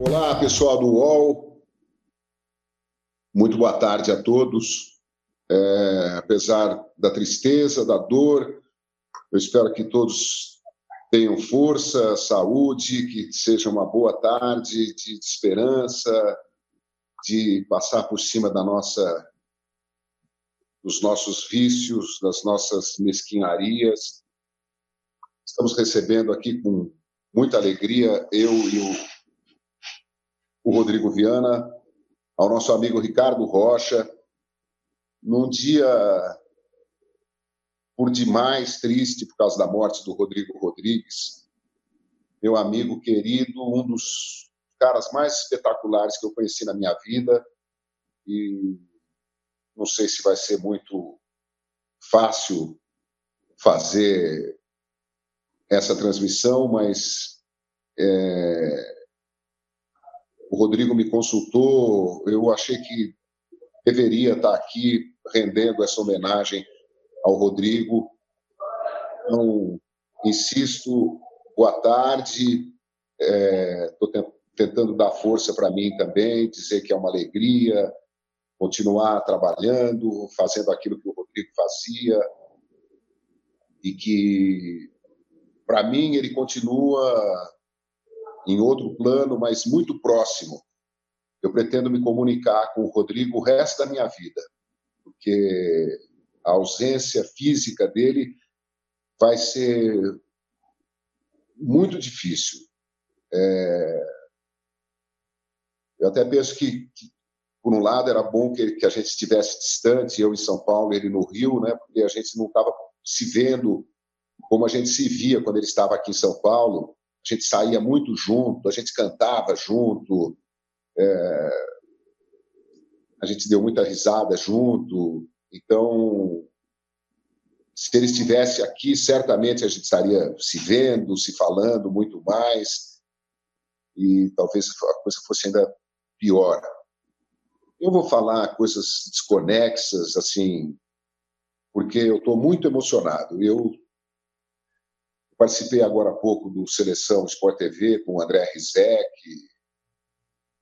Olá, pessoal do UOL. Muito boa tarde a todos. É, apesar da tristeza, da dor, eu espero que todos tenham força, saúde, que seja uma boa tarde de, de esperança, de passar por cima da nossa dos nossos vícios, das nossas mesquinharias. Estamos recebendo aqui com muita alegria eu e o o Rodrigo Viana, ao nosso amigo Ricardo Rocha, num dia por demais triste por causa da morte do Rodrigo Rodrigues, meu amigo querido, um dos caras mais espetaculares que eu conheci na minha vida. E não sei se vai ser muito fácil fazer essa transmissão, mas é, Rodrigo me consultou, eu achei que deveria estar aqui rendendo essa homenagem ao Rodrigo. Então, insisto, boa tarde. Estou é, tentando dar força para mim também, dizer que é uma alegria continuar trabalhando, fazendo aquilo que o Rodrigo fazia e que, para mim, ele continua em outro plano, mas muito próximo. Eu pretendo me comunicar com o Rodrigo o resto da minha vida, porque a ausência física dele vai ser muito difícil. É... Eu até penso que, que, por um lado, era bom que, que, a gente estivesse distante, eu em São Paulo, ele no Rio, né? porque a gente não estava se vendo como a gente se via quando ele estava aqui em São Paulo a gente saía muito junto, a gente cantava junto, é, a gente deu muita risada junto. Então, se ele estivesse aqui, certamente a gente estaria se vendo, se falando muito mais, e talvez a coisa fosse ainda pior. Eu vou falar coisas desconexas, assim, porque eu estou muito emocionado. Eu Participei agora há pouco do Seleção Sport TV com o André Rizek,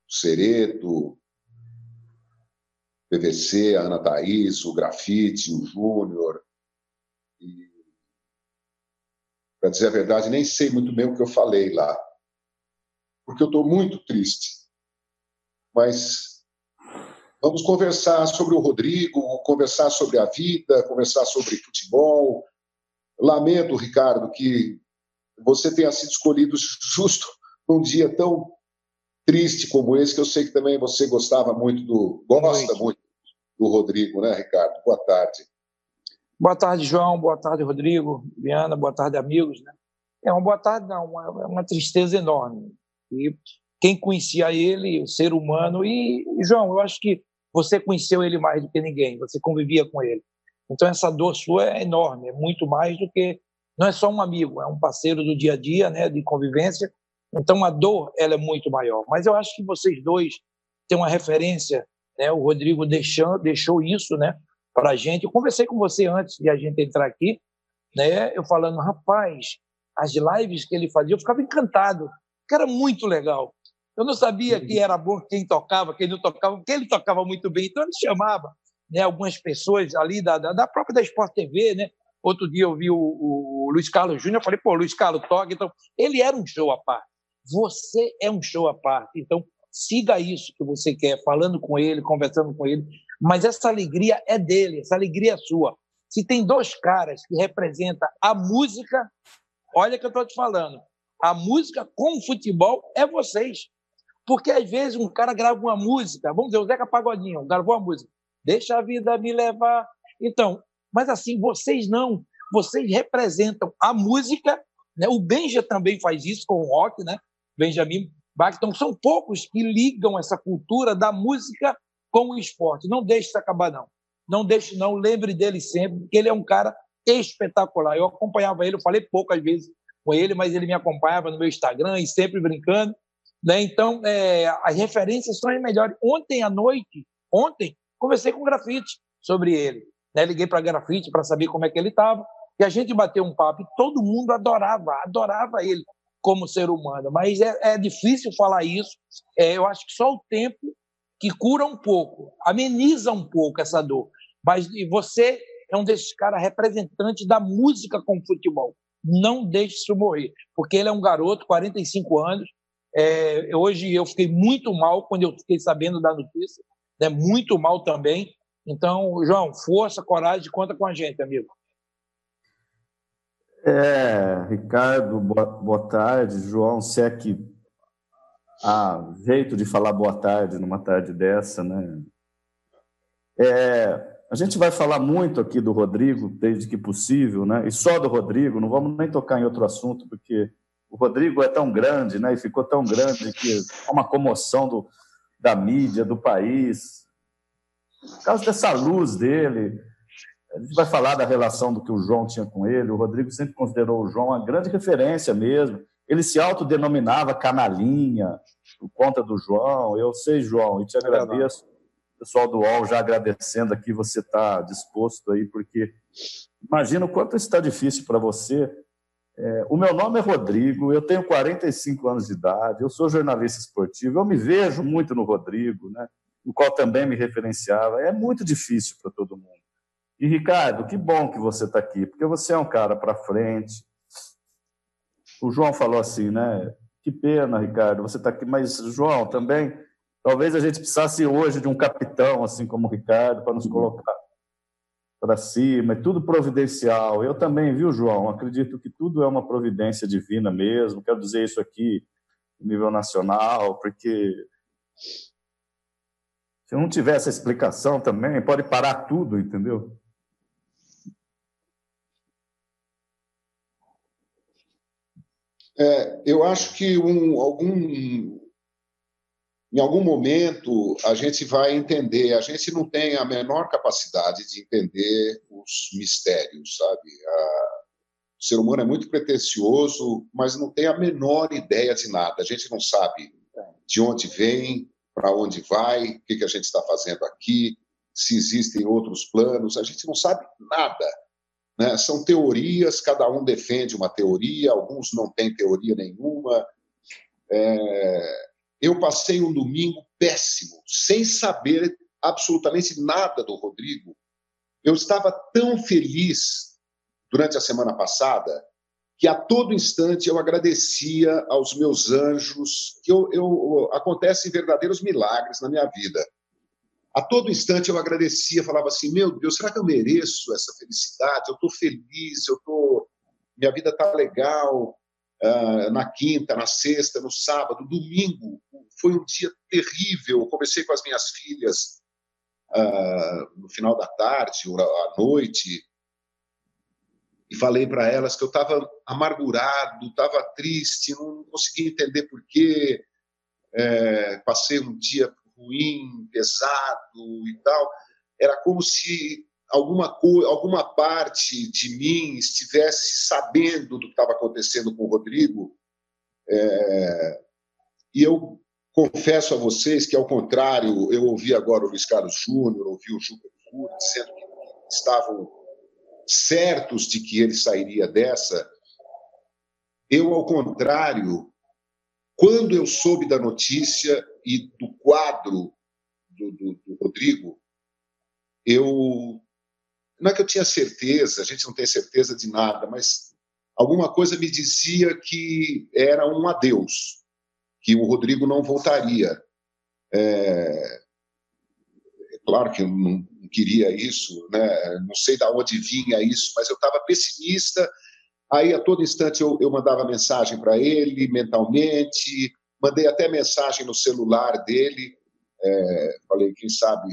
o Cereto, PVC, a Ana Thaís, o Grafite, o Júnior. E, para dizer a verdade, nem sei muito bem o que eu falei lá, porque eu estou muito triste. Mas vamos conversar sobre o Rodrigo, conversar sobre a vida, conversar sobre futebol, Lamento, Ricardo, que você tenha sido escolhido justo num dia tão triste como esse, que eu sei que também você gostava muito do. gosta muito, muito do Rodrigo, né, Ricardo? Boa tarde. Boa tarde, João. Boa tarde, Rodrigo. Viana, boa tarde, amigos. Né? É uma boa tarde, não, uma, é uma tristeza enorme. E quem conhecia ele, o ser humano, e, João, eu acho que você conheceu ele mais do que ninguém, você convivia com ele. Então essa dor sua é enorme, é muito mais do que não é só um amigo, é um parceiro do dia a dia, né, de convivência. Então a dor ela é muito maior. Mas eu acho que vocês dois têm uma referência, né? O Rodrigo deixou deixou isso, né, para a gente. Eu conversei com você antes de a gente entrar aqui, né? Eu falando, rapaz, as lives que ele fazia, eu ficava encantado, que era muito legal. Eu não sabia que era bom quem tocava, quem não tocava, porque ele tocava muito bem, então ele chamava né, algumas pessoas ali da, da, da, própria da Sport TV, né? Outro dia eu vi o, o, Luiz Carlos Júnior, falei, pô, Luiz Carlos toca, então ele era um show à parte. Você é um show à parte, então siga isso que você quer, falando com ele, conversando com ele, mas essa alegria é dele, essa alegria é sua. Se tem dois caras que representam a música, olha que eu estou te falando, a música com o futebol é vocês. Porque às vezes um cara grava uma música, vamos dizer, o Zeca Pagodinho gravou uma música, deixa a vida me levar. Então, mas assim, vocês não, vocês representam a música, né? O Benja também faz isso com o rock, né? Benjamin Bach. Então, são poucos que ligam essa cultura da música com o esporte. Não deixe isso acabar, não. Não deixe, não. Lembre dele sempre, porque ele é um cara espetacular. Eu acompanhava ele, eu falei poucas vezes com ele, mas ele me acompanhava no meu Instagram e sempre brincando. Né? Então, é, as referências são as melhores. Ontem à noite, ontem, Conversei com o Grafite sobre ele. Né? Liguei para Grafite para saber como é que ele estava. E a gente bateu um papo e todo mundo adorava, adorava ele. como ser humano. Mas é, é difícil falar isso. É, eu acho que só o tempo que cura um pouco, ameniza um pouco essa dor. Mas e você é um desses caras representantes da música com futebol. Não deixe isso morrer, porque ele é um garoto, 45 anos. É, hoje eu fiquei muito mal quando eu fiquei sabendo da notícia, né? muito mal também. Então, João, força, coragem, conta com a gente, amigo. É, Ricardo, boa, boa tarde. João, se é que há jeito de falar boa tarde numa tarde dessa, né? É, a gente vai falar muito aqui do Rodrigo, desde que possível, né? E só do Rodrigo, não vamos nem tocar em outro assunto, porque o Rodrigo é tão grande, né? E ficou tão grande que é uma comoção do, da mídia, do país. Por causa dessa luz dele, a gente vai falar da relação do que o João tinha com ele. O Rodrigo sempre considerou o João uma grande referência mesmo. Ele se autodenominava canalinha, por conta do João. Eu sei, João, e te agradeço. O pessoal do UOL já agradecendo aqui, você está disposto aí, porque imagina o quanto está difícil para você. É, o meu nome é Rodrigo, eu tenho 45 anos de idade, eu sou jornalista esportivo, eu me vejo muito no Rodrigo, né, no qual também me referenciava. É muito difícil para todo mundo. E, Ricardo, que bom que você está aqui, porque você é um cara para frente. O João falou assim, né? Que pena, Ricardo, você está aqui. Mas, João, também, talvez a gente precisasse hoje de um capitão, assim como o Ricardo, para nos colocar para cima, é tudo providencial. Eu também, viu, João? Acredito que tudo é uma providência divina mesmo. Quero dizer isso aqui nível nacional, porque se não tiver essa explicação também, pode parar tudo, entendeu? É, eu acho que um, algum, em algum momento a gente vai entender. A gente não tem a menor capacidade de entender os mistérios, sabe? A, o ser humano é muito pretensioso, mas não tem a menor ideia de nada. A gente não sabe de onde vem, para onde vai, o que, que a gente está fazendo aqui, se existem outros planos. A gente não sabe nada. Né? São teorias, cada um defende uma teoria, alguns não têm teoria nenhuma. É... Eu passei um domingo péssimo, sem saber absolutamente nada do Rodrigo. Eu estava tão feliz durante a semana passada que a todo instante eu agradecia aos meus anjos, que eu, eu acontecem verdadeiros milagres na minha vida. A todo instante eu agradecia, falava assim: meu Deus, será que eu mereço essa felicidade? Eu estou feliz, eu tô, minha vida está legal. Uh, na quinta, na sexta, no sábado, domingo, foi um dia terrível. Eu conversei com as minhas filhas uh, no final da tarde, à noite, e falei para elas que eu estava amargurado, estava triste, não conseguia entender por quê. É, passei um dia ruim, pesado e tal, era como se alguma coisa, alguma parte de mim estivesse sabendo do que estava acontecendo com o Rodrigo. É, e eu confesso a vocês que, ao contrário, eu ouvi agora o Luiz Carlos Júnior, ouvi o Juca Cury dizendo que estavam certos de que ele sairia dessa. Eu, ao contrário, quando eu soube da notícia, e do quadro do, do, do Rodrigo, eu não é que eu tinha certeza, a gente não tem certeza de nada, mas alguma coisa me dizia que era um adeus, que o Rodrigo não voltaria. É, é claro que eu não queria isso, né? não sei de onde vinha isso, mas eu estava pessimista. Aí, a todo instante, eu, eu mandava mensagem para ele mentalmente, Mandei até mensagem no celular dele. É, falei, quem sabe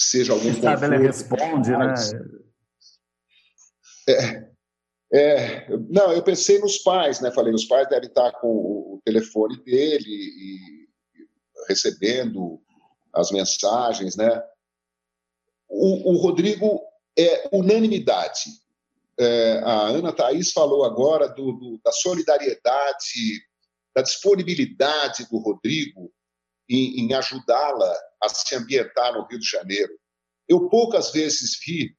seja algum quem sabe ele responde, né? É, é, não, eu pensei nos pais, né? Falei, os pais devem estar com o telefone dele e recebendo as mensagens, né? O, o Rodrigo é unanimidade. É, a Ana Thaís falou agora do, do, da solidariedade da disponibilidade do Rodrigo em, em ajudá-la a se ambientar no Rio de Janeiro. Eu poucas vezes vi,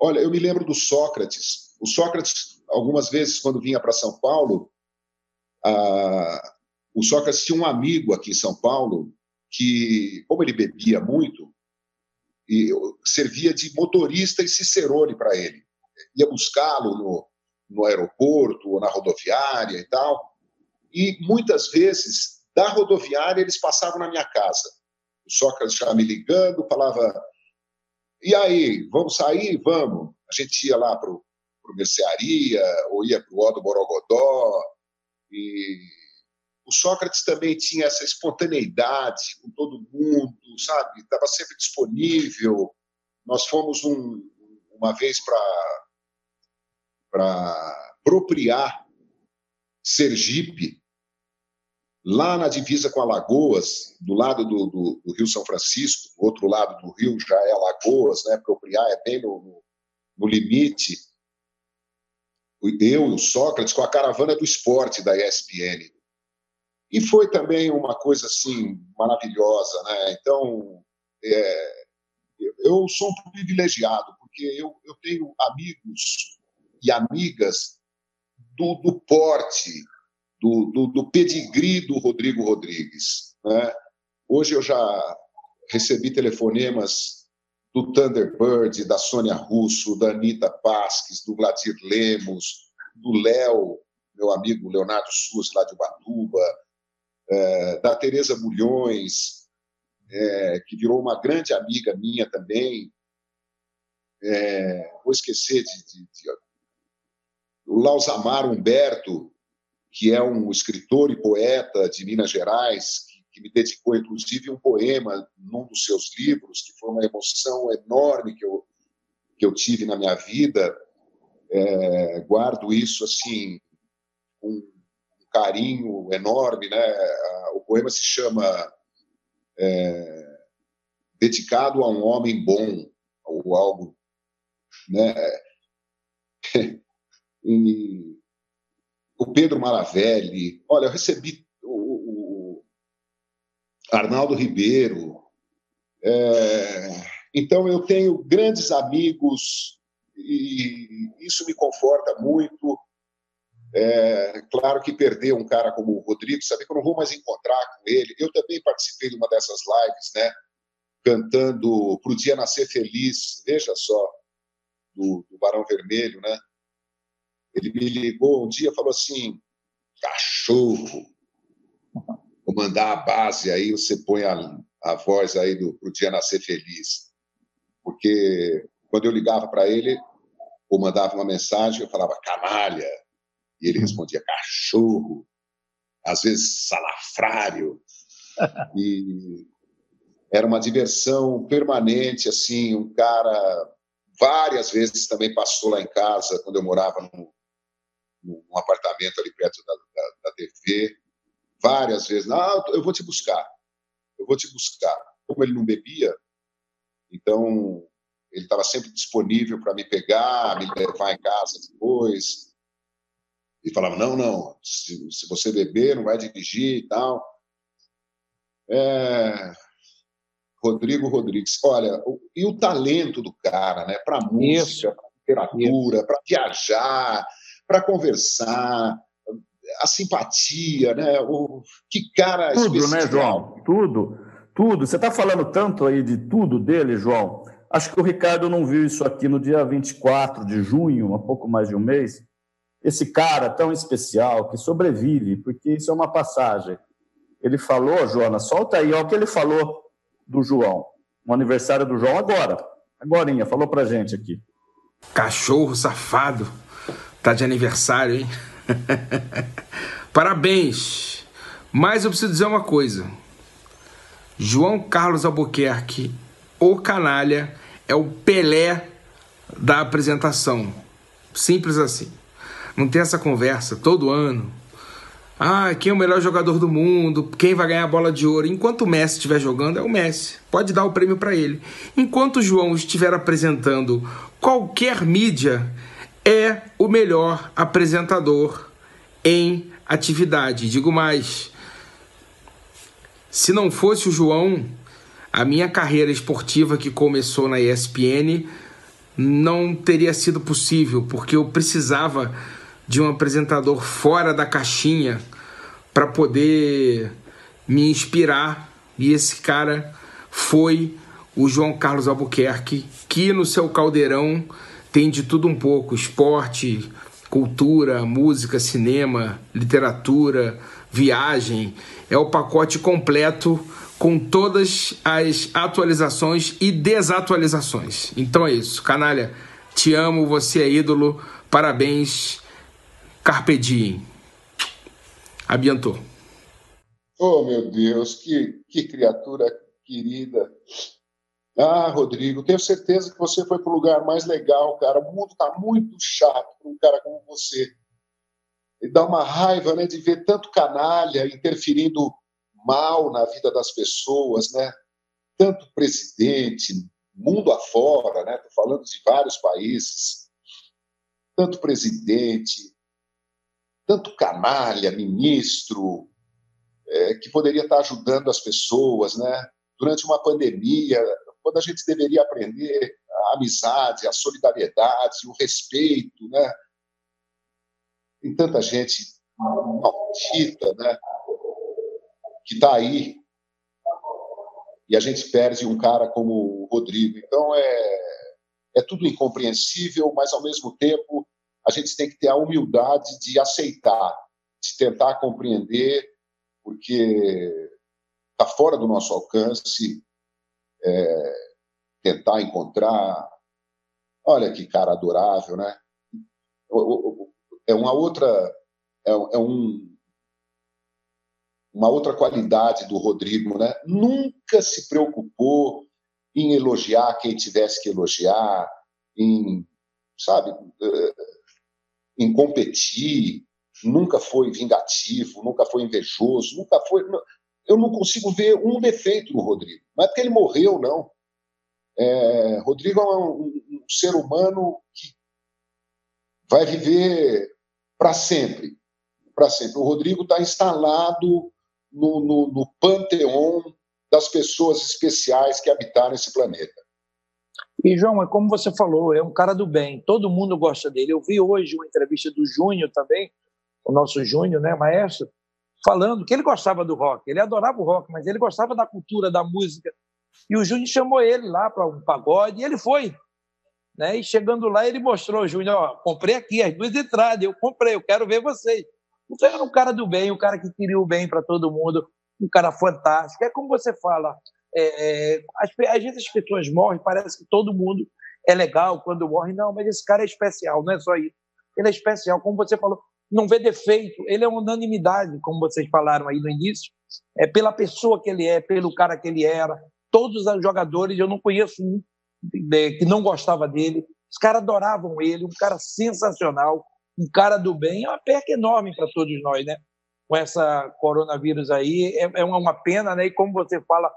olha, eu me lembro do Sócrates. O Sócrates, algumas vezes, quando vinha para São Paulo, Ah, o Sócrates tinha um amigo aqui em São Paulo que, como ele bebia muito, e servia de motorista e cicerone para ele. Ia buscá-lo no, no aeroporto ou na rodoviária e tal. E muitas vezes, da rodoviária, eles passavam na minha casa. O Sócrates já me ligando, falava: E aí, vamos sair? Vamos. A gente ia lá para o Mercearia, ou ia para o Odo Borogodó. E o Sócrates também tinha essa espontaneidade com todo mundo, sabe? Estava sempre disponível. Nós fomos um, uma vez para apropriar Sergipe, lá na divisa com Alagoas, do lado do, do, do, Rio São Francisco, do outro lado do rio já é Alagoas, né? Apropriar é bem no, no, no limite. Eu e o Sócrates com a caravana do esporte da ESPN. E foi também uma coisa assim maravilhosa, né? Então, é, eu sou um privilegiado porque eu, eu tenho amigos e amigas do, do porte, do, do, do pedigree do Rodrigo Rodrigues. Né? Hoje eu já recebi telefonemas do Thunderbird, da Sônia Russo, da Anitta Pasques, do Vladir Lemos, do Léo, meu amigo Leonardo Suas, lá de Ubatuba, é, da Tereza Mulhões, é, que virou uma grande amiga minha também. É, vou esquecer de, de, de o Humberto, que é um escritor e poeta de Minas Gerais, que, me dedicou inclusive um poema num dos seus livros, que foi uma emoção enorme que eu, que eu tive na minha vida. É, guardo isso assim com carinho enorme, né? O poema se chama é, Dedicado a um Homem Bom, ou algo, né? e o Pedro Maravelli, olha, eu recebi o, o Arnaldo Ribeiro, é, então eu tenho grandes amigos e isso me conforta muito. É, claro que perder um cara como o Rodrigo, saber que eu não vou mais encontrar com ele. Eu também participei de uma dessas lives, né? Cantando Pro Dia Nascer Feliz, veja só, do, do Barão Vermelho, né? Ele me ligou um dia e falou assim: cachorro, vou mandar a base aí, você põe a, a voz aí do Pro Dia Nascer Feliz. Porque quando eu ligava para ele, ou mandava uma mensagem, eu falava canalha e ele respondia cachorro, às vezes salafrário. E era uma diversão permanente, assim, um cara várias vezes também passou lá em casa, quando eu morava num, num apartamento ali perto da, da, da TV, várias vezes, ah, eu vou te buscar, eu vou te buscar. Como ele não bebia, então ele estava sempre disponível para me pegar, me levar em casa depois e falava, não, não, se, se você beber, não vai dirigir e tal. É... Rodrigo Rodrigues. Olha, o, e o talento do cara, né? Para música, para literatura, para viajar, para conversar, a simpatia, né? O, que cara Tudo, especial. né, João? Tudo, tudo. Você está falando tanto aí de tudo dele, João. Acho que o Ricardo não viu isso aqui no dia 24 de junho, há pouco mais de um mês esse cara tão especial que sobrevive, porque isso é uma passagem. Ele falou, Jonas, solta aí, olha o que ele falou do João, no aniversário do João agora, agorinha, falou pra gente aqui. Cachorro safado, tá de aniversário, hein? Parabéns! Mas eu preciso dizer uma coisa. João Carlos Albuquerque, o canalha, é o Pelé da apresentação. Simples assim. Não tem essa conversa todo ano. Ah, quem é o melhor jogador do mundo? Quem vai ganhar a bola de ouro? Enquanto o Messi estiver jogando, é o Messi. Pode dar o prêmio para ele. Enquanto o João estiver apresentando qualquer mídia, é o melhor apresentador em atividade. Digo mais: se não fosse o João, a minha carreira esportiva que começou na ESPN não teria sido possível, porque eu precisava de um apresentador fora da caixinha para poder me inspirar. E esse cara foi o João Carlos Albuquerque, que no seu caldeirão tem de tudo um pouco: esporte, cultura, música, cinema, literatura, viagem. É o pacote completo com todas as atualizações e desatualizações. Então é isso, canalha. Te amo, você é ídolo. Parabéns. Carpe diem. Abiantou. Oh, meu Deus, que, que criatura querida. Ah, Rodrigo, tenho certeza que você foi para o lugar mais legal, cara. O mundo está muito chato para um cara como você. E dá uma raiva né, de ver tanto canalha interferindo mal na vida das pessoas, né? Tanto presidente, mundo afora, né? Estou falando de vários países. Tanto presidente, tanto canalha, ministro, é, que poderia estar ajudando as pessoas, né? Durante uma pandemia, quando a gente deveria aprender a amizade, a solidariedade, o respeito, né? Tem tanta gente maldita, né? Que está aí e a gente perde um cara como o Rodrigo. Então é, é tudo incompreensível, mas ao mesmo tempo a gente tem que ter a humildade de aceitar, de tentar compreender, porque está fora do nosso alcance é, tentar encontrar. Olha que cara adorável, né? É uma outra, é, é um, uma outra qualidade do Rodrigo, né? Nunca se preocupou em elogiar quem tivesse que elogiar, em, sabe, eh, em competir, nunca foi vingativo, nunca foi invejoso, nunca foi. Eu não consigo ver um defeito no Rodrigo. Não é porque ele morreu, não. É, Rodrigo é um, um, ser humano que vai viver para sempre. Para sempre. O Rodrigo está instalado no, no, no panteão das pessoas especiais que habitaram esse planeta. E, João, é como você falou, é um cara do bem, todo mundo gosta dele. Eu vi hoje uma entrevista do Júnior também, o nosso Júnior, né, maestro, falando que ele gostava do rock, ele adorava o rock, mas ele gostava da cultura, da música. E o Júnior chamou ele lá para um pagode e ele foi. Né? E chegando lá, ele mostrou, Júnior, comprei aqui as duas entradas, eu comprei, eu quero ver vocês. Então era um cara do bem, um cara que queria o bem para todo mundo, um cara fantástico. É como você fala, é, é, às, às vezes as pessoas morrem, parece que todo mundo é legal quando morre. Não, mas esse cara é especial, não é só isso. Ele é especial, como você falou, não vê defeito, ele é unanimidade, como vocês falaram aí no início, é pela pessoa que ele é, pelo cara que ele era. Todos os jogadores, eu não conheço um que não gostava dele. Os caras adoravam ele, um cara sensacional, um cara do bem. É uma perca enorme para todos nós, né? Com essa coronavírus aí, é, é uma pena, né? E como você fala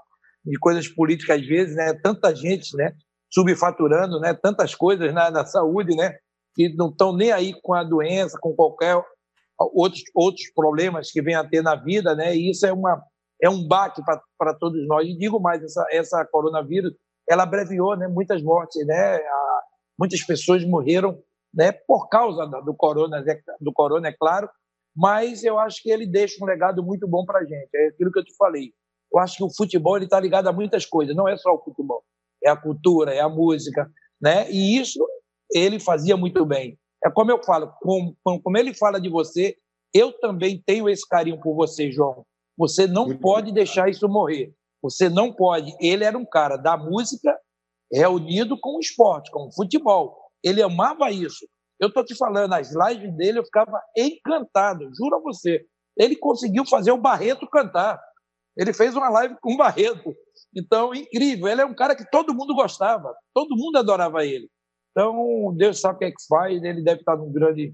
de coisas políticas às vezes, né? Tanta gente, né? Subfaturando, né? Tantas coisas na, na saúde, né? Que não estão nem aí com a doença, com qualquer outros, outros problemas que venha a ter na vida, né? E isso é, uma, é um baque para todos nós. E digo mais, essa, essa coronavírus, ela abreviou né, muitas mortes, né? A, muitas pessoas morreram né, por causa do corona, né, do corona, é claro, mas eu acho que ele deixa um legado muito bom para a gente. É aquilo que eu te falei. Eu acho que o futebol está ligado a muitas coisas, não é só o futebol, é a cultura, é a música, né? E isso ele fazia muito bem. É como eu falo, como, como ele fala de você, eu também tenho esse carinho por você, João. Você não muito pode bem. deixar isso morrer. Você não pode. Ele era um cara da música reunido com o esporte, com o futebol. Ele amava isso. Eu estou te falando, as lives dele eu ficava encantado, juro a você. Ele conseguiu fazer o Barreto cantar. Ele fez uma live com o Barreto. Então, incrível. Ele é um cara que todo mundo gostava, todo mundo adorava ele. Então, Deus sabe o que é que faz, ele deve estar num grande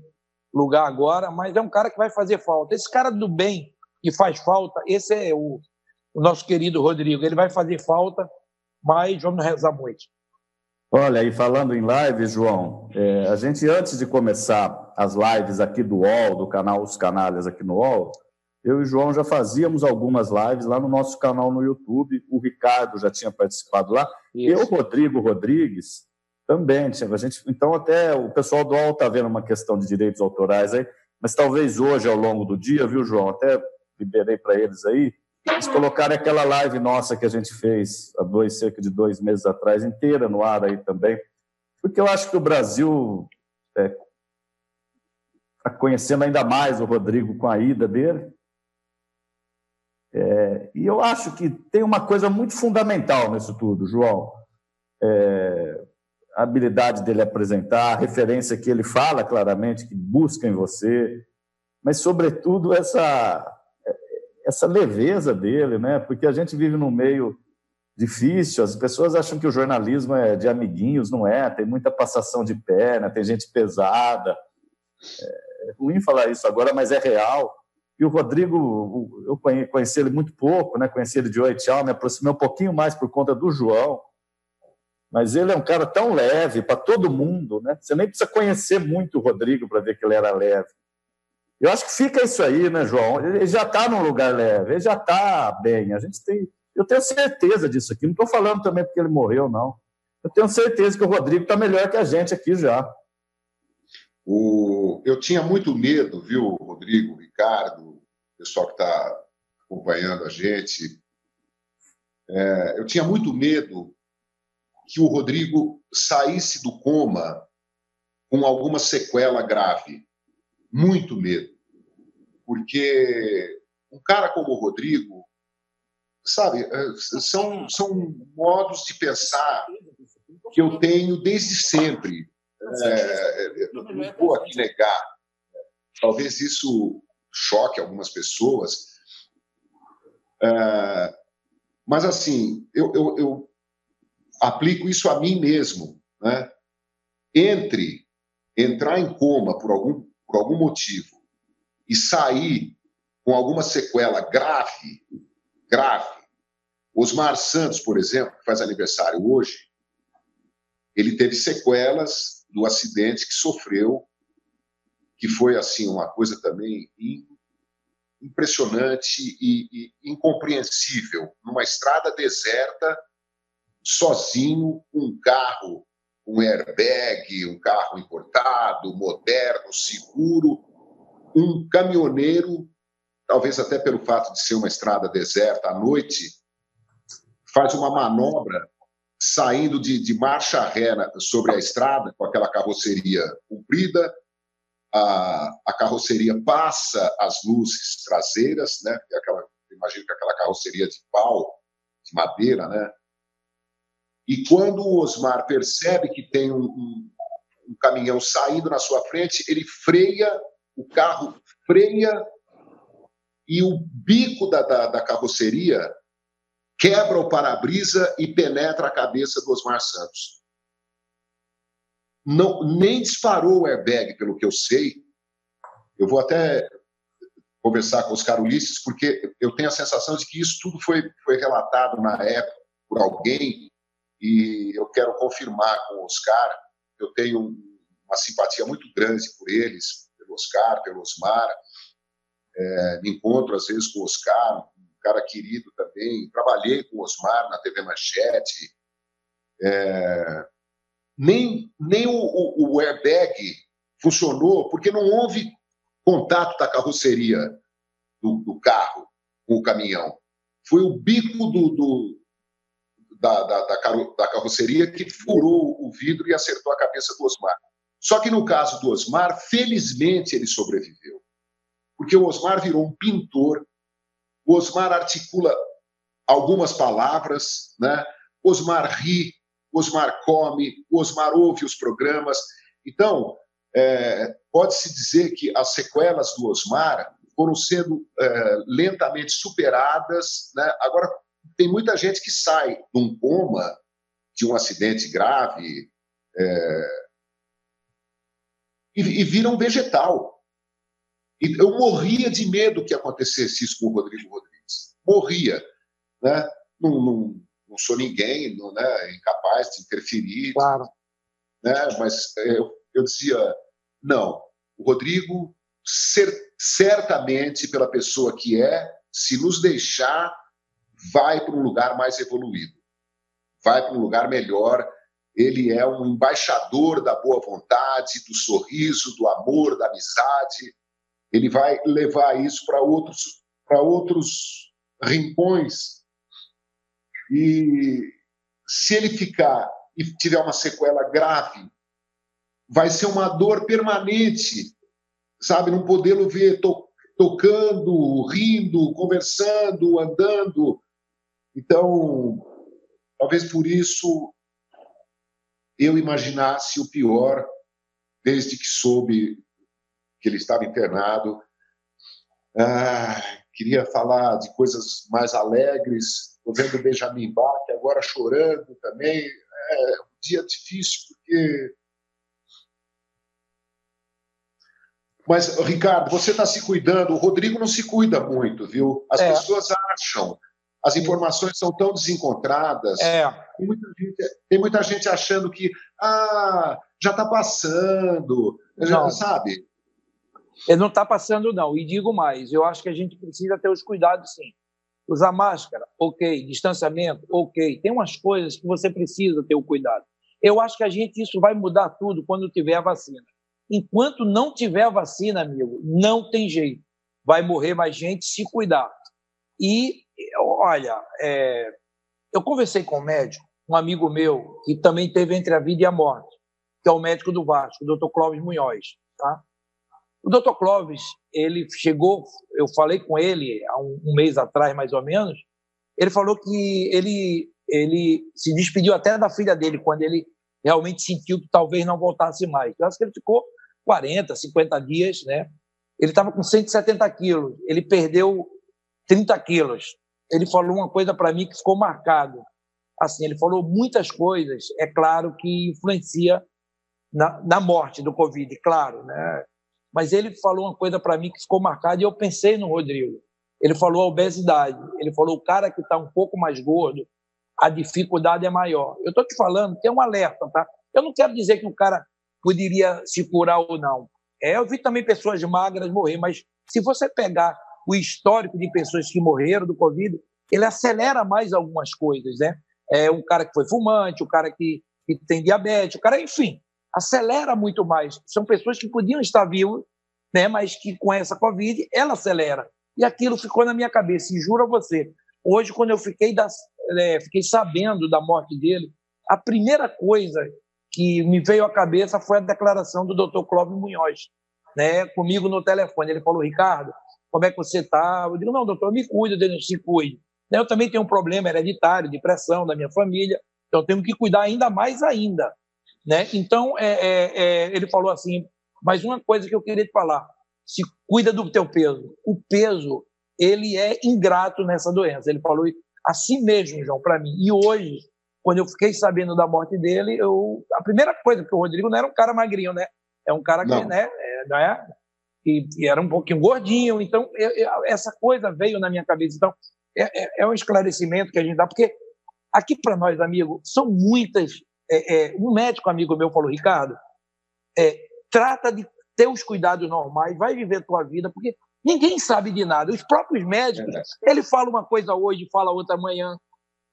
lugar agora, mas é um cara que vai fazer falta. Esse cara do bem que faz falta, esse é o, o nosso querido Rodrigo. Ele vai fazer falta, mas vamos rezar muito. Olha, e falando em live, João, é, a gente antes de começar as lives aqui do UOL, do canal Os Canalhas aqui no UOL, eu e o João já fazíamos algumas lives lá no nosso canal no YouTube, o Ricardo já tinha participado lá, Isso. eu, Rodrigo Rodrigues, também, a gente, então até o pessoal do UOL está vendo uma questão de direitos autorais aí, mas talvez hoje, ao longo do dia, viu, João, até liberei para eles aí, eles colocaram aquela live nossa que a gente fez há dois, cerca de dois meses atrás, inteira no ar aí também, porque eu acho que o Brasil está é, tá conhecendo ainda mais o Rodrigo com a ida dele. É, e eu acho que tem uma coisa muito fundamental nisso tudo, João. É, a habilidade dele apresentar, a referência que ele fala claramente, que busca em você, mas, sobretudo, essa, essa leveza dele, né? porque a gente vive num meio difícil, as pessoas acham que o jornalismo é de amiguinhos, não é, tem muita passação de perna, tem gente pesada. É ruim falar isso agora, mas é real. E o Rodrigo, eu conheci ele muito pouco, né? conheci ele de oi, tchau, me aproximei um pouquinho mais por conta do João, mas ele é um cara tão leve para todo mundo, né? Você nem precisa conhecer muito o Rodrigo para ver que ele era leve. Eu acho que fica isso aí, né, João? Ele já está num lugar leve, ele já está bem. A gente tem, eu tenho certeza disso aqui. Não estou falando também porque ele morreu, não. Eu tenho certeza que o Rodrigo está melhor que a gente aqui já. O... Eu tinha muito medo, viu, Rodrigo, Ricardo, pessoal que está acompanhando a gente. É, eu tinha muito medo que o Rodrigo saísse do coma com alguma sequela grave. Muito medo. Porque um cara como o Rodrigo, sabe, é, são, são modos de pensar que eu tenho desde sempre. É, não vou aqui negar. Talvez isso choque algumas pessoas. É, mas, assim, eu, eu, eu aplico isso a mim mesmo. Né? Entre entrar em coma por algum, por algum motivo e sair com alguma sequela grave, grave. Osmar Santos, por exemplo, que faz aniversário hoje, ele teve sequelas do acidente que sofreu, que foi assim uma coisa também impressionante e, e incompreensível, numa estrada deserta sozinho um carro, um airbag, um carro importado, moderno, seguro, um caminhoneiro, talvez até pelo fato de ser uma estrada deserta à noite, faz uma manobra saindo de, de marcha ré sobre a estrada com aquela carroceria comprida, a, a carroceria passa as luzes traseiras, né? Aquela, imagino que aquela carroceria de pau, de madeira, né? E quando o Osmar percebe que tem um, um, um caminhão saindo na sua frente, ele freia, o carro freia e o bico da, da, da carroceria quebra o para-brisa e penetra a cabeça do Osmar Santos. Não, nem disparou o airbag, pelo que eu sei. Eu vou até conversar com os carulices, porque eu tenho a sensação de que isso tudo foi, foi relatado na época por alguém e eu quero confirmar com o Oscar, eu tenho uma simpatia muito grande por eles, pelo Oscar, pelo Osmar, é, me encontro às vezes com o Oscar, um cara querido também, trabalhei com o Osmar na TV Manchete, é, nem, nem o, o, o airbag funcionou porque não houve contato da carroceria do, do carro com o caminhão. Foi o bico do, do, da, da, da, da carroceria que furou o vidro e acertou a cabeça do Osmar. Só que no caso do Osmar, felizmente ele sobreviveu. Porque o Osmar virou um pintor, o Osmar articula algumas palavras, né? Osmar ri, Osmar come, Osmar ouve os programas. Então, é, pode-se dizer que as sequelas do Osmar foram sendo é, lentamente superadas. Né? Agora, tem muita gente que sai de um coma, de um acidente grave, é, e, e vira um vegetal. E eu morria de medo que acontecesse isso com o Rodrigo Rodrigues. Morria. Né? Não, não, não sou ninguém, não, né? incapaz de interferir. Claro. Né? Mas eu, eu dizia, não, o Rodrigo, cer certamente, pela pessoa que é, se nos deixar, vai para um lugar mais evoluído, vai para um lugar melhor. Ele é um embaixador da boa vontade, do sorriso, do amor, da amizade. Ele vai levar isso para outros, para outros rincões. E se ele ficar e tiver uma sequela grave, vai ser uma dor permanente, sabe? Não podê-lo ver to tocando, rindo, conversando, andando. Então, talvez por isso eu imaginasse o pior desde que soube que ele estava internado. Ah, queria falar de coisas mais alegres. Estou vendo o Benjamin Bach agora chorando também. É um dia difícil, porque. Mas, Ricardo, você está se cuidando. O Rodrigo não se cuida muito, viu? As é. pessoas acham. As informações são tão desencontradas. É. Tem, muita gente, tem muita gente achando que ah, já está passando, já, sabe? Ele não está passando, não. E digo mais, eu acho que a gente precisa ter os cuidados, sim. Usar máscara, ok. Distanciamento, ok. Tem umas coisas que você precisa ter o cuidado. Eu acho que a gente, isso vai mudar tudo quando tiver a vacina. Enquanto não tiver a vacina, amigo, não tem jeito. Vai morrer mais gente se cuidar. E, olha, é... eu conversei com um médico, um amigo meu, que também teve entre a vida e a morte, que é o médico do Vasco, o doutor Clóvis Munhoz. Tá? O doutor Clóvis, ele chegou, eu falei com ele há um, um, mês atrás, mais ou menos, ele falou que ele, ele se despediu até da filha dele, quando ele realmente sentiu que talvez não voltasse mais. Eu acho que ele ficou 40, 50 dias, né? Ele estava com 170 quilos, ele perdeu 30 quilos. Ele falou uma coisa para mim que ficou marcado. Assim, ele falou muitas coisas, é claro que influencia na, na morte do Covid, claro, né? mas ele falou uma coisa para mim que ficou marcada e eu pensei no Rodrigo. Ele falou a obesidade. Ele falou o cara que está um pouco mais gordo, a dificuldade é maior. Eu estou te falando, tem um alerta, tá? Eu não quero dizer que o cara poderia se curar ou não. É, eu vi também pessoas magras morrer, mas se você pegar o histórico de pessoas que morreram do Covid, ele acelera mais algumas coisas, né? É um cara que foi fumante, o cara que, que tem diabetes, o cara, enfim, acelera muito mais. São pessoas que podiam estar vivas, né, mas que com essa Covid ela acelera. E aquilo ficou na minha cabeça. E juro a você, hoje, quando eu fiquei, das, é, fiquei sabendo da morte dele, a primeira coisa que me veio à cabeça foi a declaração do Dr. Clóvis Munhoz, né, comigo no telefone. Ele falou: Ricardo, como é que você está? Eu digo: não, doutor, me cuide, Deus se cuide. Eu também tenho um problema hereditário, depressão da minha família, então eu tenho que cuidar ainda mais ainda. Né? Então, é, é, é, ele falou assim, mas uma coisa que eu queria te falar, se cuida do teu peso. O peso, ele é ingrato nessa doença. Ele falou assim mesmo, João, para mim. E hoje, quando eu fiquei sabendo da morte dele, eu a primeira coisa, porque o Rodrigo não era um cara magrinho, né? É um cara que, não. né, é, não é? E, e, era um pouquinho gordinho, então eu, eu, essa coisa veio na minha cabeça. Então, é, é, é um esclarecimento que a gente dá, porque aqui para nós, amigo, são muitas é, é, um médico amigo meu falou, Ricardo, é, trata de ter os cuidados normais, vai viver a tua vida, porque ninguém sabe de nada. Os próprios médicos, ele fala uma coisa hoje, fala outra amanhã.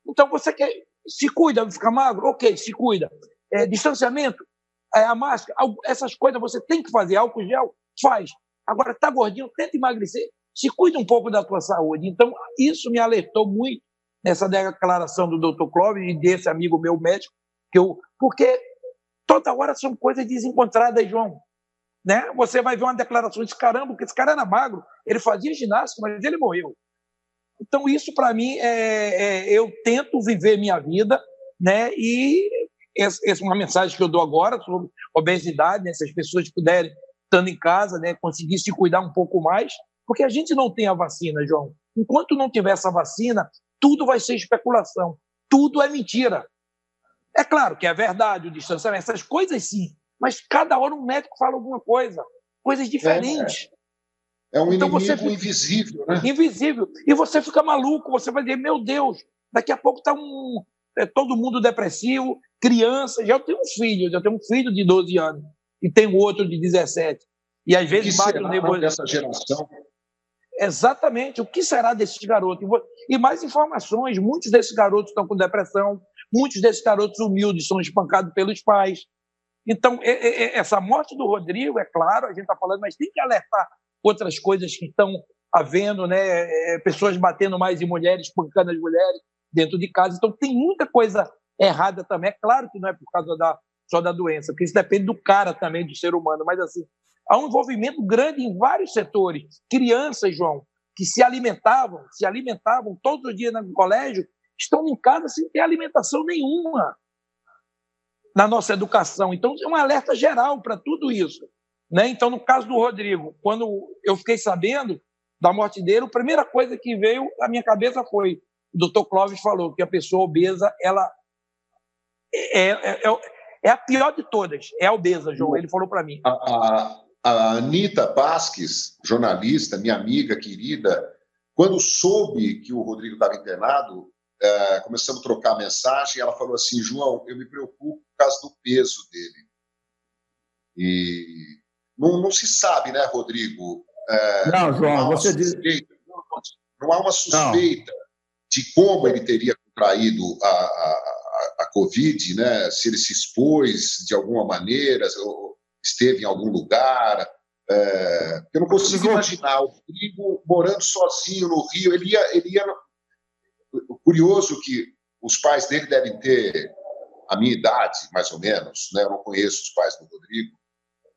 Então você quer se cuida, ficar magro, ok, se cuida. É, distanciamento, a máscara, essas coisas você tem que fazer. Álcool gel, faz. Agora, tá gordinho, tenta emagrecer. Se cuida um pouco da tua saúde. Então, isso me alertou muito nessa declaração do Dr. Clóvis e desse amigo meu médico, que eu, porque toda hora são coisas desencontradas, João. Né? Você vai ver uma declaração de caramba, porque esse cara era magro, ele fazia ginástica, mas ele morreu. Então, isso para mim é, é, eu tento viver minha vida, né? E essa é uma mensagem que eu dou agora sobre obesidade, né? se as pessoas puderem, estando em casa, né, conseguir se cuidar um pouco mais, porque a gente não tem a vacina, João. Enquanto não tiver essa vacina, tudo vai ser especulação, tudo é mentira. É claro que é verdade o distanciamento, essas coisas sim, mas cada hora um médico fala alguma coisa, coisas diferentes. É, é. é um então inimigo invisível, né? Invisível. E você fica maluco, você vai dizer, meu Deus, daqui a pouco está um, é, todo mundo depressivo, criança. Já tenho um filho, já tenho um filho de 12 anos e tenho outro de 17. E às vezes bate o nervoso. dessa geração? Exatamente. O que será desses garotos? E mais informações. Muitos desses garotos estão com depressão, Muitos desses garotos humildes são espancados pelos pais. Então, essa morte do Rodrigo, é claro, a gente está falando, mas tem que alertar outras coisas que estão havendo né, é, pessoas batendo mais em mulheres, espancando as mulheres dentro de casa. Então, tem muita coisa errada também. É claro que não é por causa da, só da doença, porque isso depende do cara também, do ser humano. Mas, assim, há um envolvimento grande em vários setores. Crianças, João, que se alimentavam, se alimentavam todos os dias no colégio, estão em casa sem ter alimentação nenhuma na nossa educação. Então, é um alerta geral para tudo isso. Né? Então, no caso do Rodrigo, quando eu fiquei sabendo da morte dele, a primeira coisa que veio à minha cabeça foi: o doutor Clóvis falou que a pessoa obesa, ela é, é, é, é a pior de todas, é a obesa, João. Ele falou para mim. A, a, a Anitta Pasques, jornalista, minha amiga querida, quando soube que o Rodrigo estava internado, é, começamos a trocar mensagem. Ela falou assim: João, eu me preocupo por causa do peso dele. E não, não se sabe, né, Rodrigo? É, não, João, não você diz. Não há uma suspeita não. de como ele teria contraído a, a, Covid, né? se ele se expôs de alguma maneira, esteve em algum lugar. É, eu não consigo imaginar o Rodrigo morando sozinho no Rio. Ele ia, ele ia. Curioso que os pais dele devem ter a minha idade, mais ou menos. Né? Eu não conheço os pais do Rodrigo.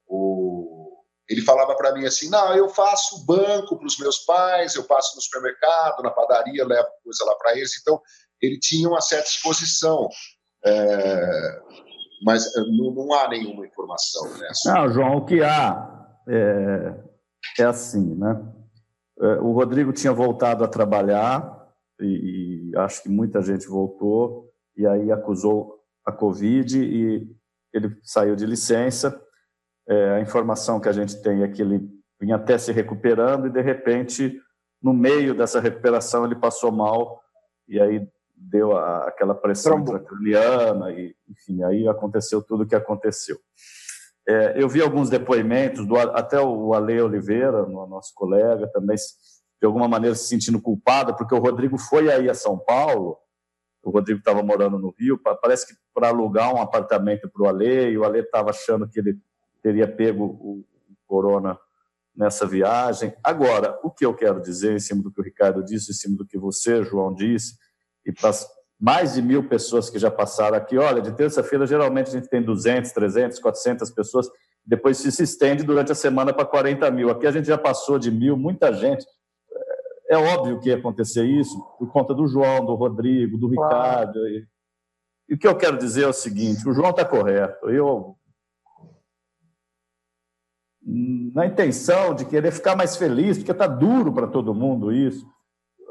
O, ele falava para mim assim: não, eu faço banco para os meus pais, eu passo no supermercado, na padaria, levo coisa lá para eles. Então, ele tinha uma certa exposição. É, mas é, não, não, há nenhuma informação nessa. Não, João, o que há é, é assim, né? É, o Rodrigo tinha voltado a trabalhar e, e acho que muita gente voltou e aí acusou a Covid e ele saiu de licença é, a informação que a gente tem é que ele vinha até se recuperando e, de repente, no meio dessa recuperação, ele passou mal e aí deu a, aquela pressão intracraniana e, enfim, aí aconteceu tudo o que aconteceu. É, eu vi alguns depoimentos, do, até o Ale Oliveira, nosso colega, também de alguma maneira se sentindo culpado, porque o Rodrigo foi aí a São Paulo, o Rodrigo estava morando no Rio, parece que para alugar um apartamento para o Ale, e o Ale estava achando que ele teria pego o corona nessa viagem. Agora, o que eu quero dizer, em cima do que o Ricardo disse, em cima do que você, João, disse, e para as mais de mil pessoas que já passaram aqui, olha, de terça-feira geralmente a gente tem 200, 300, 400 pessoas, depois se estende durante a semana para 40 mil. Aqui a gente já passou de mil, muita gente. É óbvio que ia acontecer isso por conta do João, do Rodrigo, do Ricardo. Claro. E, e o que eu quero dizer é o seguinte: o João está correto. Eu na intenção de querer ficar mais feliz, porque está duro para todo mundo isso.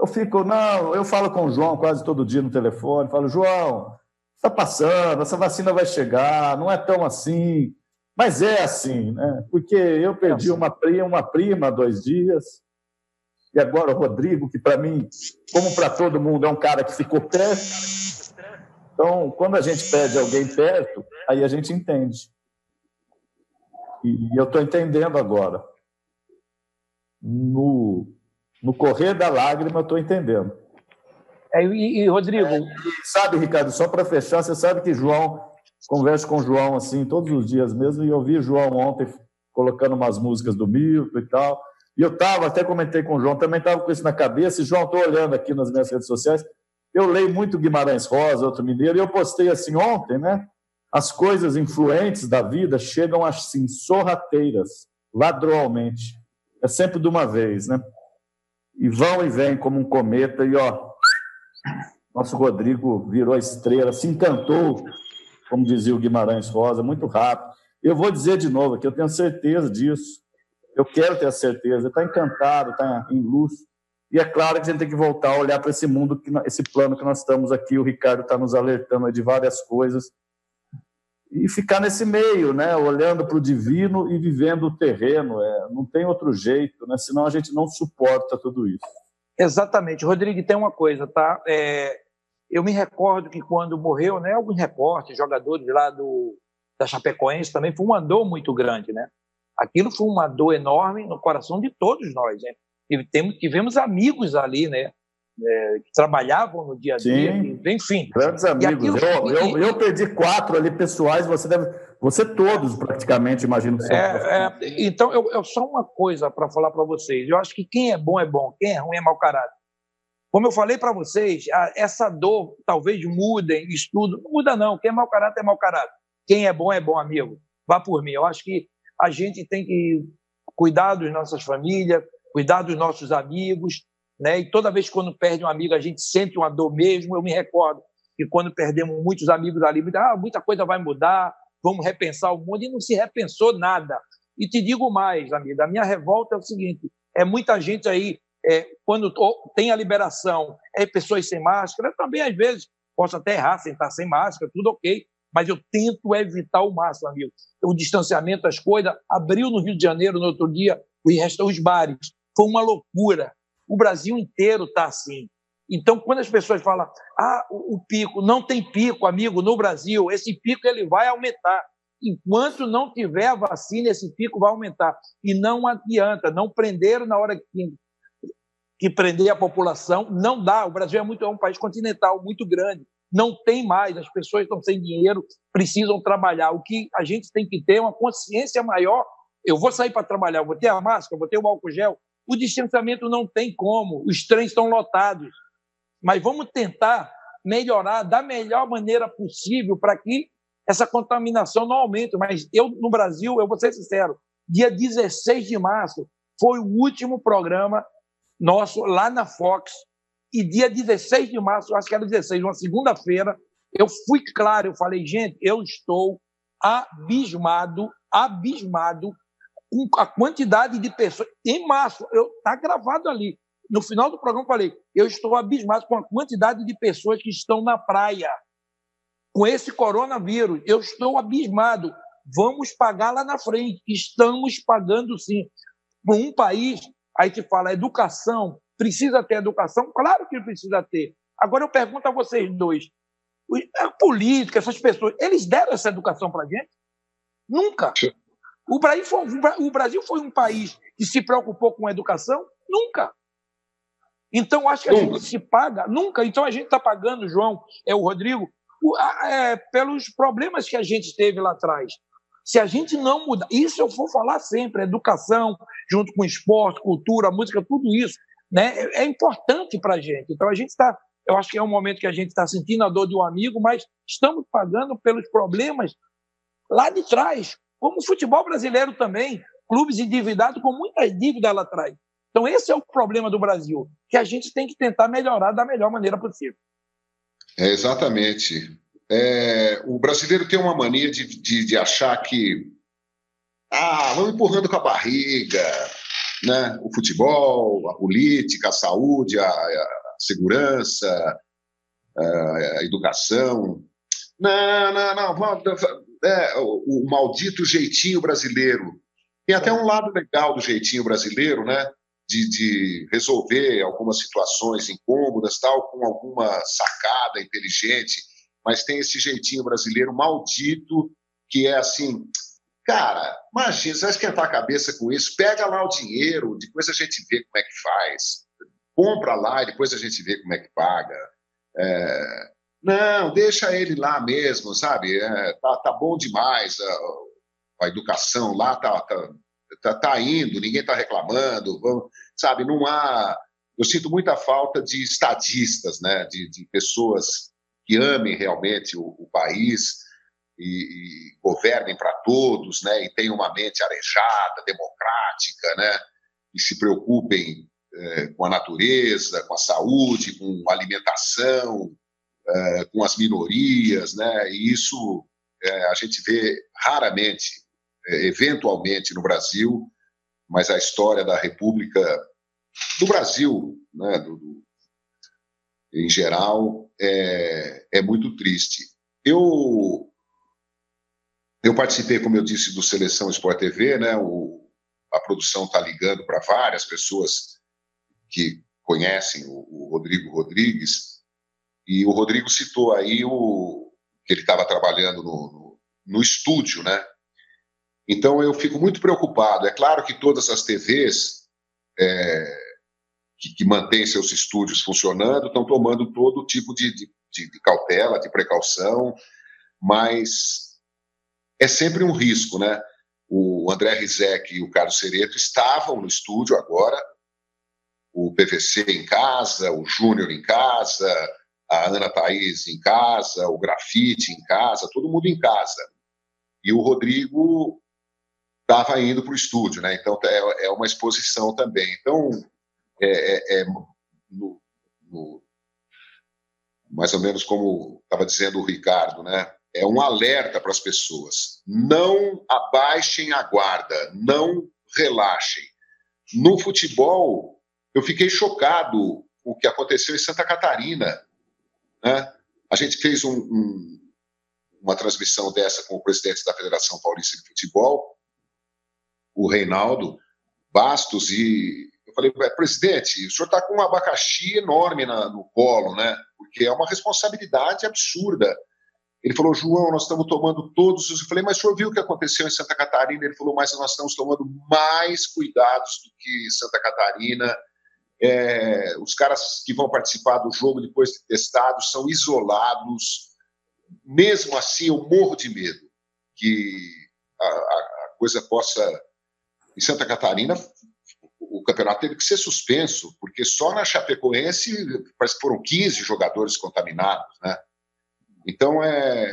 Eu fico, não, eu falo com o João quase todo dia no telefone, falo, João, está passando, essa vacina vai chegar, não é tão assim. Mas é assim, né? Porque eu perdi uma prima, uma prima há dois dias, e agora o Rodrigo, que para mim, como para todo mundo, é um cara que ficou perto. Então, quando a gente perde alguém perto, aí a gente entende. E eu estou entendendo agora. No, no correr da lágrima, eu estou entendendo. É, e, e, Rodrigo. É, sabe, Ricardo, só para fechar, você sabe que João, converso com o João assim todos os dias mesmo, e eu vi João ontem colocando umas músicas do Milton e tal. E eu estava, até comentei com o João, também estava com isso na cabeça, e João, estou olhando aqui nas minhas redes sociais, eu leio muito Guimarães Rosa, outro mineiro, e eu postei assim ontem, né? As coisas influentes da vida chegam assim, sorrateiras, ladroalmente. É sempre de uma vez, né? E vão e vêm como um cometa, e ó, nosso Rodrigo virou estrela, se encantou, como dizia o Guimarães Rosa, muito rápido. Eu vou dizer de novo que eu tenho certeza disso. Eu quero ter a certeza. Está encantado, está em luz. E é claro que a gente tem que voltar a olhar para esse mundo, esse plano que nós estamos aqui. O Ricardo está nos alertando de várias coisas e ficar nesse meio, né, olhando para o divino e vivendo o terreno. É, não tem outro jeito, né, senão a gente não suporta tudo isso. Exatamente. Rodrigo, tem uma coisa, tá? É, eu me recordo que quando morreu, né, alguns repórteres, jogadores lá do, da Chapecoense também, foi uma dor muito grande, né? Aquilo foi uma dor enorme no coração de todos nós, né? E temos, tivemos amigos ali, né? É, trabalhavam no dia a dia, Sim. enfim. Grandes amigos. Aquilo... Eu, eu, eu, perdi quatro ali pessoais, você deve. Você todos, praticamente, imagino que é, é, Então, eu, eu só uma coisa para falar para vocês. Eu acho que quem é bom é bom, quem é ruim é mau caráter. Como eu falei para vocês, essa dor talvez mudem, estudo. Não muda, não. Quem é mau caráter é mau caráter. Quem é bom é bom, amigo. Vá por mim. Eu acho que a gente tem que cuidar das nossas famílias, cuidar dos nossos amigos. Né? E toda vez que quando perde um amigo, a gente sente uma dor mesmo. Eu me recordo que quando perdemos muitos amigos ali, ah, muita coisa vai mudar, vamos repensar o mundo, e não se repensou nada. E te digo mais, amigo, a minha revolta é o seguinte: é muita gente aí, é, quando tem a liberação, é pessoas sem máscara, eu também às vezes posso até errar sem sem máscara, tudo ok, mas eu tento evitar o máximo, amigo. O distanciamento, as coisas, abriu no Rio de Janeiro no outro dia, e restam os bares. Foi uma loucura. O Brasil inteiro está assim. Então, quando as pessoas falam, ah, o, pico, não tem pico, amigo, no Brasil, esse pico ele vai aumentar. Enquanto não tiver a vacina, esse pico vai aumentar. E não adianta, não prenderam na hora que, que prender a população, não dá. O Brasil é, muito, é um país continental, muito grande. Não tem mais, as pessoas estão sem dinheiro, precisam trabalhar. O que a gente tem que ter é uma consciência maior. Eu vou sair para trabalhar, vou ter a máscara, vou ter o álcool gel. O distanciamento não tem como, os trens estão lotados mas vamos tentar melhorar da melhor maneira possível para que essa contaminação não aumente. Mas eu, no Brasil, eu vou ser sincero, dia 16 de março foi o último programa nosso lá na Fox, e dia 16 de março, acho que era 16, uma segunda-feira, eu fui claro, eu falei, gente, eu estou abismado, abismado a quantidade de pessoas, em março, está gravado ali, no final do programa, eu falei: eu estou abismado com a quantidade de pessoas que estão na praia com esse coronavírus. Eu estou abismado. Vamos pagar lá na frente. Estamos pagando sim. Para um país, aí te fala, educação, precisa ter educação? Claro que precisa ter. Agora eu pergunto a vocês dois: a política, essas pessoas, eles deram essa educação para a gente? Nunca. O Brasil, foi, o Brasil foi um país que se preocupou com a educação? Nunca. Então, acho que a nunca. gente se paga, nunca. Então, a gente está pagando, João, é o Rodrigo, é, pelos problemas que a gente teve lá atrás. Se a gente não mudar, isso eu vou falar sempre, educação, junto com esporte, cultura, música, tudo isso, né, é, é importante para a gente. Então, a gente está, eu acho que é um momento que a gente está sentindo a dor de um amigo, mas estamos pagando pelos problemas lá de trás, como o futebol brasileiro também, clubes endividados com muitas dívidas lá atrás. Então, esse é o problema do Brasil, que a gente tem que tentar melhorar da melhor maneira possível. É, exatamente. É, o brasileiro tem uma mania de, de, de, achar que ah, vamos empurrando com a barriga, né? o futebol, a política, a saúde, a, a segurança, a, educação. Não, não, não. É, o, o maldito jeitinho brasileiro. Tem até um lado legal do jeitinho brasileiro, né? de, de, resolver algumas situações incômodas, tal, com alguma sacada inteligente, mas tem esse jeitinho brasileiro maldito que é assim, cara, imagina, você vai esquentar a cabeça com isso, pega lá o dinheiro, depois a gente vê como é que faz, compra lá e depois a gente vê como é que paga. É, não, deixa ele lá mesmo, sabe? É, tá, tá bom demais a, a educação lá, tá, tá tá, tá indo, ninguém está reclamando, vamos, sabe? Não há. Eu sinto muita falta de estadistas, né? De, de pessoas que amem realmente o, o país e, e governem para todos, né? E tenham uma mente arejada, democrática, né? E se preocupem é, com a natureza, com a saúde, com alimentação, é, com as minorias, né? E isso é, a gente vê raramente é, eventualmente no Brasil, mas a história da República do Brasil, né, do, do, em geral, é, é muito triste. Eu eu participei, como eu disse, do Seleção Sport TV, né? O, a produção está ligando para várias pessoas que conhecem o, o, Rodrigo Rodrigues, e o Rodrigo citou aí o que ele estava trabalhando no, no, no, estúdio, né? Então, eu fico muito preocupado. É claro que todas as TVs é, que, que mantêm seus estúdios funcionando estão tomando todo tipo de, de, de, cautela, de precaução, mas é sempre um risco, né? O André Rizek e o Carlos Cereto estavam no estúdio agora, o PVC em casa, o Júnior em casa, a Ana Thaís em casa, o Grafite em casa, todo mundo em casa. E o Rodrigo estava indo para o estúdio, né? Então é, é, uma exposição também. Então, é, é, é no, no, mais ou menos como estava dizendo o Ricardo, né? É um alerta para as pessoas. Não abaixem a guarda, não relaxem. No futebol, eu fiquei chocado com o que aconteceu em Santa Catarina. Né? A gente fez um, um, uma transmissão dessa com o presidente da Federação Paulista de Futebol, o Reinaldo Bastos, e eu falei, presidente, o senhor está com um abacaxi enorme na, no colo, né? Porque é uma responsabilidade absurda. Ele falou, João, nós estamos tomando todos os. Eu falei, mas o senhor viu o que aconteceu em Santa Catarina? Ele falou, mas nós estamos tomando mais cuidados do que Santa Catarina. É, os caras que vão participar do jogo depois de testados são isolados. Mesmo assim, eu morro de medo que a, a coisa possa. Em Santa Catarina, o campeonato teve que ser suspenso, porque só na Chapecoense parece que foram 15 jogadores contaminados. Né? Então é,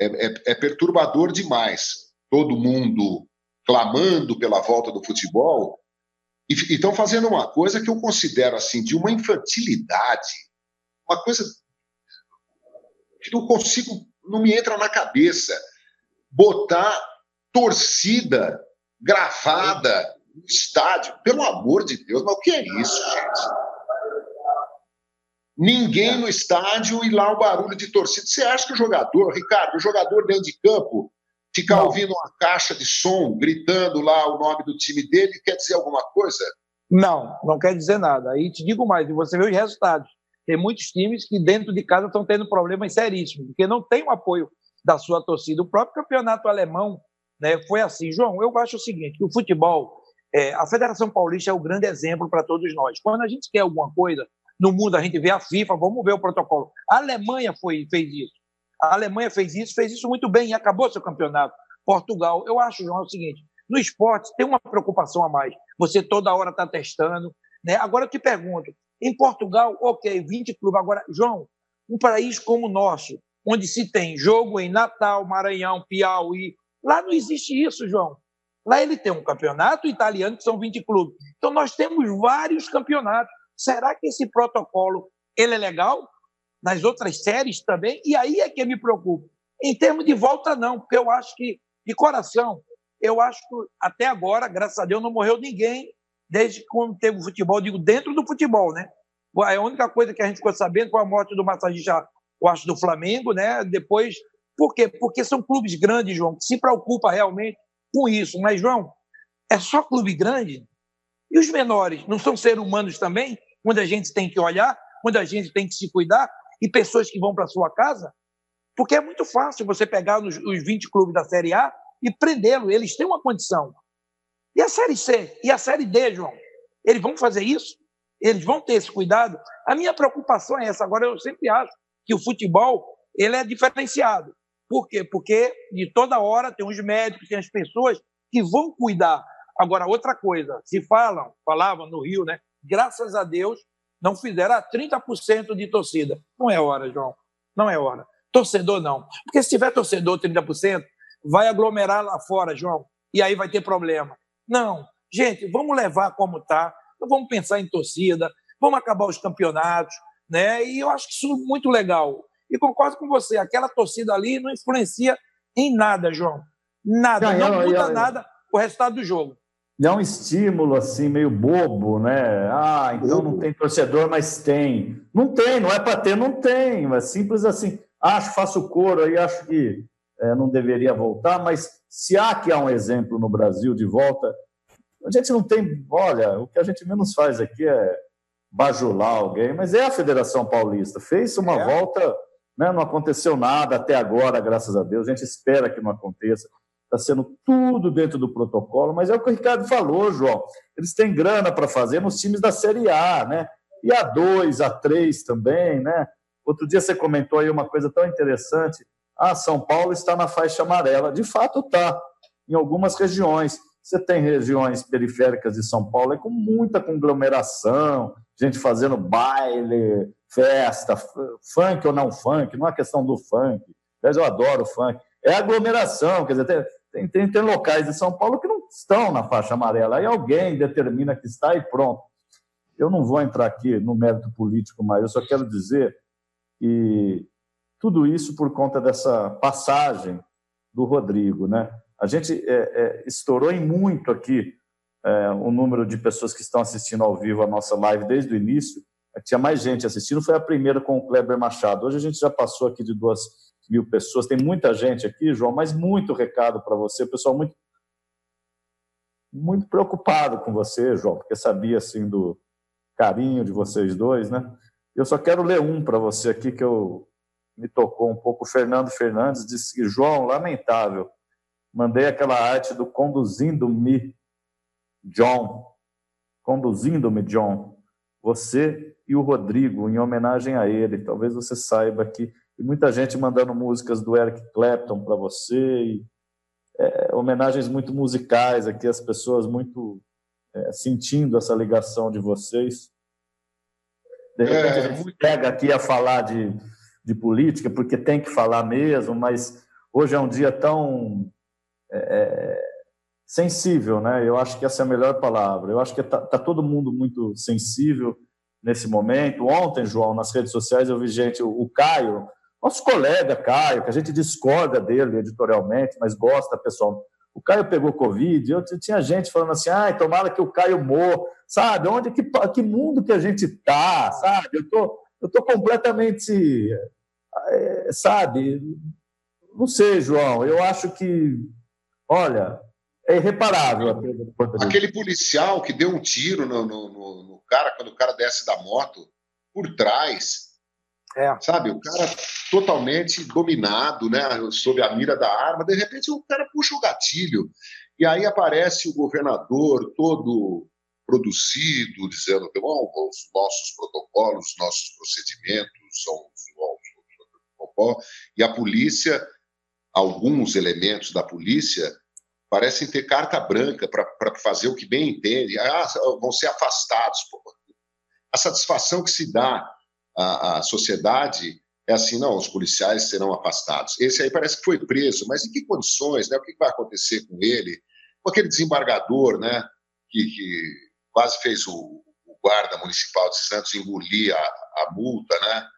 é, é, é perturbador demais. Todo mundo clamando pela volta do futebol e estão fazendo uma coisa que eu considero assim de uma infantilidade, uma coisa que não consigo, não me entra na cabeça, botar torcida gravada no estádio, pelo amor de Deus, mas o que é isso, gente? Ninguém no estádio e lá o barulho de torcida. Você acha que o jogador, Ricardo, o jogador dentro de campo, ficar não. ouvindo uma caixa de som, gritando lá o nome do time dele, quer dizer alguma coisa? Não, não quer dizer nada. Aí te digo mais, você vê os resultados. Tem muitos times que dentro de casa estão tendo problemas seríssimos, porque não tem o apoio da sua torcida. O próprio campeonato alemão né, foi assim. João, eu acho o seguinte, que o futebol, é, a Federação Paulista é o grande exemplo para todos nós. Quando a gente quer alguma coisa, no mundo a gente vê a FIFA, vamos ver o protocolo. A Alemanha foi, fez isso. A Alemanha fez isso, fez isso muito bem e acabou seu campeonato. Portugal, eu acho, João, é o seguinte: no esporte tem uma preocupação a mais. Você toda hora está testando. Né? Agora eu te pergunto: em Portugal, ok, 20 clubes. Agora, João, um país como o nosso, onde se tem jogo em Natal, Maranhão, Piauí, lá não existe isso, João. Lá ele tem um campeonato italiano que são 20 clubes. Então nós temos vários campeonatos. Será que esse protocolo ele é legal? Nas outras séries também? E aí é que me preocupa. Em termos de volta, não, porque eu acho que, de coração, eu acho que até agora, graças a Deus, não morreu ninguém desde quando teve o futebol, digo, dentro do futebol, né? A única coisa que a gente ficou sabendo foi a morte do massagista, eu acho, do Flamengo, né? Depois, por quê? Porque são clubes grandes, João, que se preocupa realmente com isso. Mas, João, é só clube grande? E os menores não são seres humanos também? Quando a gente tem que olhar, quando a gente tem que se cuidar, e pessoas que vão para sua casa? Porque é muito fácil você pegar os 20 clubes da Série A e prendê-lo. Eles têm uma condição. E a Série C? E a Série D, João? Eles vão fazer isso? Eles vão ter esse cuidado? A minha preocupação é essa. Agora, eu sempre acho que o futebol ele é diferenciado. Por quê? Porque de toda hora tem os médicos, tem as pessoas que vão cuidar. Agora, outra coisa, se falam, falavam no Rio, né? Graças a Deus, não fizeram a 30% de torcida. Não é hora, João. Não é hora. Torcedor, não. Porque se tiver torcedor 30%, vai aglomerar lá fora, João. E aí vai ter problema. Não. Gente, vamos levar como está. Vamos pensar em torcida. Vamos acabar os campeonatos. Né? E eu acho que isso é muito legal. E concordo com você. Aquela torcida ali não influencia em nada, João. Nada. Não muda nada o resultado do jogo é um estímulo assim meio bobo, né? Ah, então não tem torcedor, mas tem. Não tem, não é para ter, não tem. É simples assim. Acho, faço coro aí, acho que é, não deveria voltar, mas se há que há um exemplo no Brasil de volta, a gente não tem. Olha, o que a gente menos faz aqui é bajular alguém, mas é a Federação Paulista. Fez uma é. volta, né, não aconteceu nada até agora, graças a Deus. A gente espera que não aconteça está sendo tudo dentro do protocolo, mas é o que o Ricardo falou, João. Eles têm grana para fazer nos times da Série A, né? E A2, A3 também, né? Outro dia você comentou aí uma coisa tão interessante. Ah, São Paulo está na faixa amarela. De fato, está. Em algumas regiões. Você tem regiões periféricas de São Paulo é com muita conglomeração, gente fazendo baile, festa, funk ou não funk, não é questão do funk. Mas eu adoro funk. É aglomeração, quer dizer, tem, tem, tem locais de São Paulo que não estão na faixa amarela. Aí alguém determina que está e pronto. Eu não vou entrar aqui no mérito político, mas eu só quero dizer que tudo isso por conta dessa passagem do Rodrigo, né? A gente é, é, estourou em muito aqui é, o número de pessoas que estão assistindo ao vivo a nossa live desde o início. Tinha mais gente assistindo, foi a primeira com o Kleber Machado. Hoje a gente já passou aqui de duas mil pessoas. Tem muita gente aqui, João, mas muito recado para você. pessoal muito, muito preocupado com você, João, porque sabia assim do carinho de vocês dois, né? Eu só quero ler um para você aqui que eu me tocou um pouco. O Fernando Fernandes disse que, João, lamentável, mandei aquela arte do conduzindo-me, John. Conduzindo-me, John. Você e o Rodrigo, em homenagem a ele. Talvez você saiba que. E muita gente mandando músicas do Eric Clapton para você. E, é, homenagens muito musicais aqui, as pessoas muito é, sentindo essa ligação de vocês. De repente, é, a gente pega aqui a falar de de política, porque tem que falar mesmo, mas hoje é um dia tão é, é, sensível, né? Eu acho que essa é a melhor palavra. Eu acho que está tá todo mundo muito sensível nesse momento. Ontem, João, nas redes sociais, eu vi gente, o, o Caio, nosso colega Caio, que a gente discorda dele editorialmente, mas gosta pessoal. O Caio pegou Covid, eu tinha gente falando assim, ah, tomara que o Caio morra, sabe? Onde que, que mundo que a gente tá, sabe? Eu tô, eu tô completamente é, sabe? Não sei, João. Eu acho que, olha, é irreparável. Aquele policial que deu um tiro no, no, no, no cara quando o cara desce da moto por trás. É. Sabe, o cara totalmente dominado, né, sob a mira da arma, de repente o cara puxa o gatilho e aí aparece o governador todo produzido, dizendo que bom, os nossos protocolos, os nossos procedimentos são e a polícia, alguns elementos da polícia, parecem ter carta branca para fazer o que bem entende. Ah, vão ser afastados. A satisfação que se dá à, à sociedade é assim, não, os policiais serão afastados. Esse aí parece que foi preso, mas em que condições? Né? O que vai acontecer com ele? Com aquele desembargador né, que, que quase fez o, o, guarda municipal de Santos engolir a, a multa, né?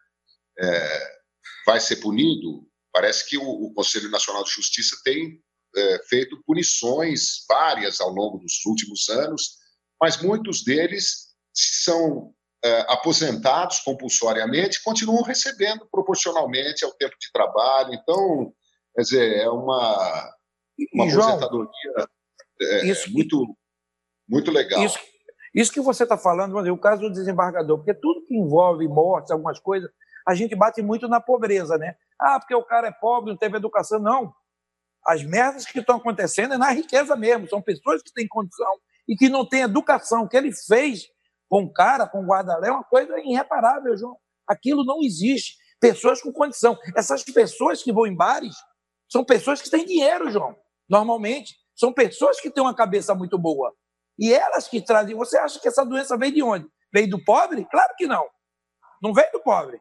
É, vai ser punido? Parece que o, o Conselho Nacional de Justiça tem é, feito punições várias ao longo dos últimos anos, mas muitos deles são aposentados compulsoriamente continuam recebendo proporcionalmente ao tempo de trabalho. Então, quer dizer, é uma, uma e, aposentadoria é, isso, muito, muito legal. Isso, isso que você está falando, o caso do desembargador, porque tudo que envolve mortes, algumas coisas, a gente bate muito na pobreza, né? Ah, porque o cara é pobre, não teve educação. Não. As merdas que estão acontecendo é na riqueza mesmo. São pessoas que têm condição e que não têm educação. O que ele fez com cara, com o guarda é uma coisa irreparável, João. Aquilo não existe. Pessoas com condição. Essas pessoas que vão em bares são pessoas que têm dinheiro, João. Normalmente. São pessoas que têm uma cabeça muito boa. E elas que trazem. Você acha que essa doença veio de onde? Veio do pobre? Claro que não. Não veio do pobre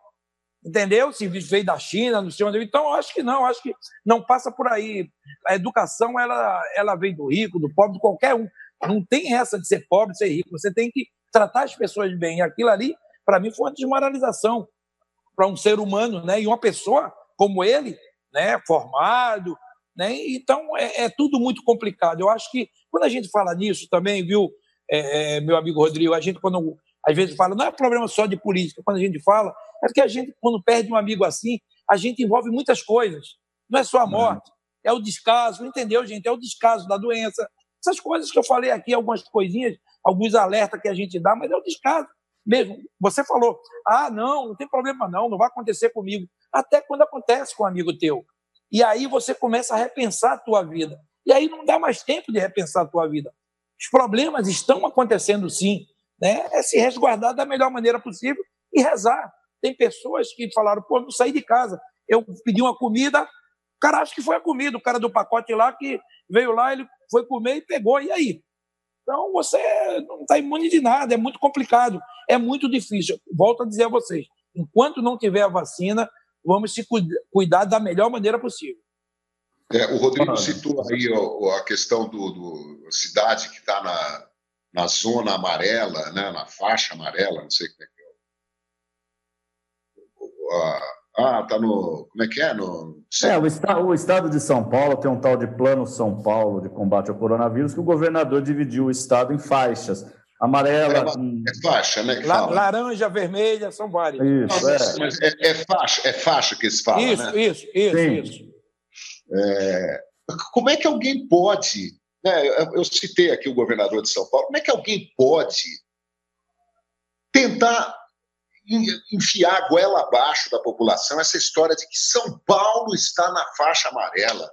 entendeu? Se veio da China, não sei onde. Então, acho que não, acho que não passa por aí. A educação, ela, ela vem do rico, do pobre, de qualquer um. Não tem essa de ser pobre, ser rico. Você tem que tratar as pessoas bem. Aquilo ali, para mim, foi uma desmoralização para um ser humano, né? E uma pessoa como ele, né? Formado, né? Então, é, é tudo muito complicado. Eu acho que quando a gente fala nisso também, viu, é, é meu amigo Rodrigo, a gente quando às vezes fala, não é problema só de política. Quando a gente fala, é porque a gente, quando perde um amigo assim, a gente envolve muitas coisas. Não é só a uhum. morte, é o descaso, entendeu, gente? É o descaso da doença. Essas coisas que eu falei aqui, algumas coisinhas, alguns alertas que a gente dá, mas é o descaso mesmo. Você falou, ah, não, não tem problema não, não vai acontecer comigo. Até quando acontece com um amigo teu. E aí você começa a repensar a tua vida. E aí não dá mais tempo de repensar a tua vida. Os problemas estão acontecendo sim né, é se resguardar da melhor maneira possível e rezar. Tem pessoas que falaram, pô, não saí de casa. Eu pedi uma comida, O cara acha que foi a comida, o cara do pacote lá que veio lá, ele foi comer e pegou, e aí? Então você não está imune de nada, é muito complicado, é muito difícil. Volto a dizer a vocês: enquanto não tiver a vacina, vamos se cuidar da melhor maneira possível. É, o Rodrigo citou aí a, a questão do, do cidade que está na, na zona amarela, né, na faixa amarela, não sei como é que é. Ah, tá no. Como é que é? No... É, o, estado, o estado de São Paulo tem um tal de Plano São Paulo de combate ao coronavírus, que o governador dividiu o estado em faixas. Amarela. É, é faixa, né? La, laranja, vermelha, são várias. Isso, é. Mas é, é, faixa, é faixa que eles falam. Isso, né? isso, isso, Sim. isso. É, como é que alguém pode. Né, eu citei aqui o governador de São Paulo, como é que alguém pode tentar enfiar a goela abaixo da população essa história de que São Paulo está na faixa amarela.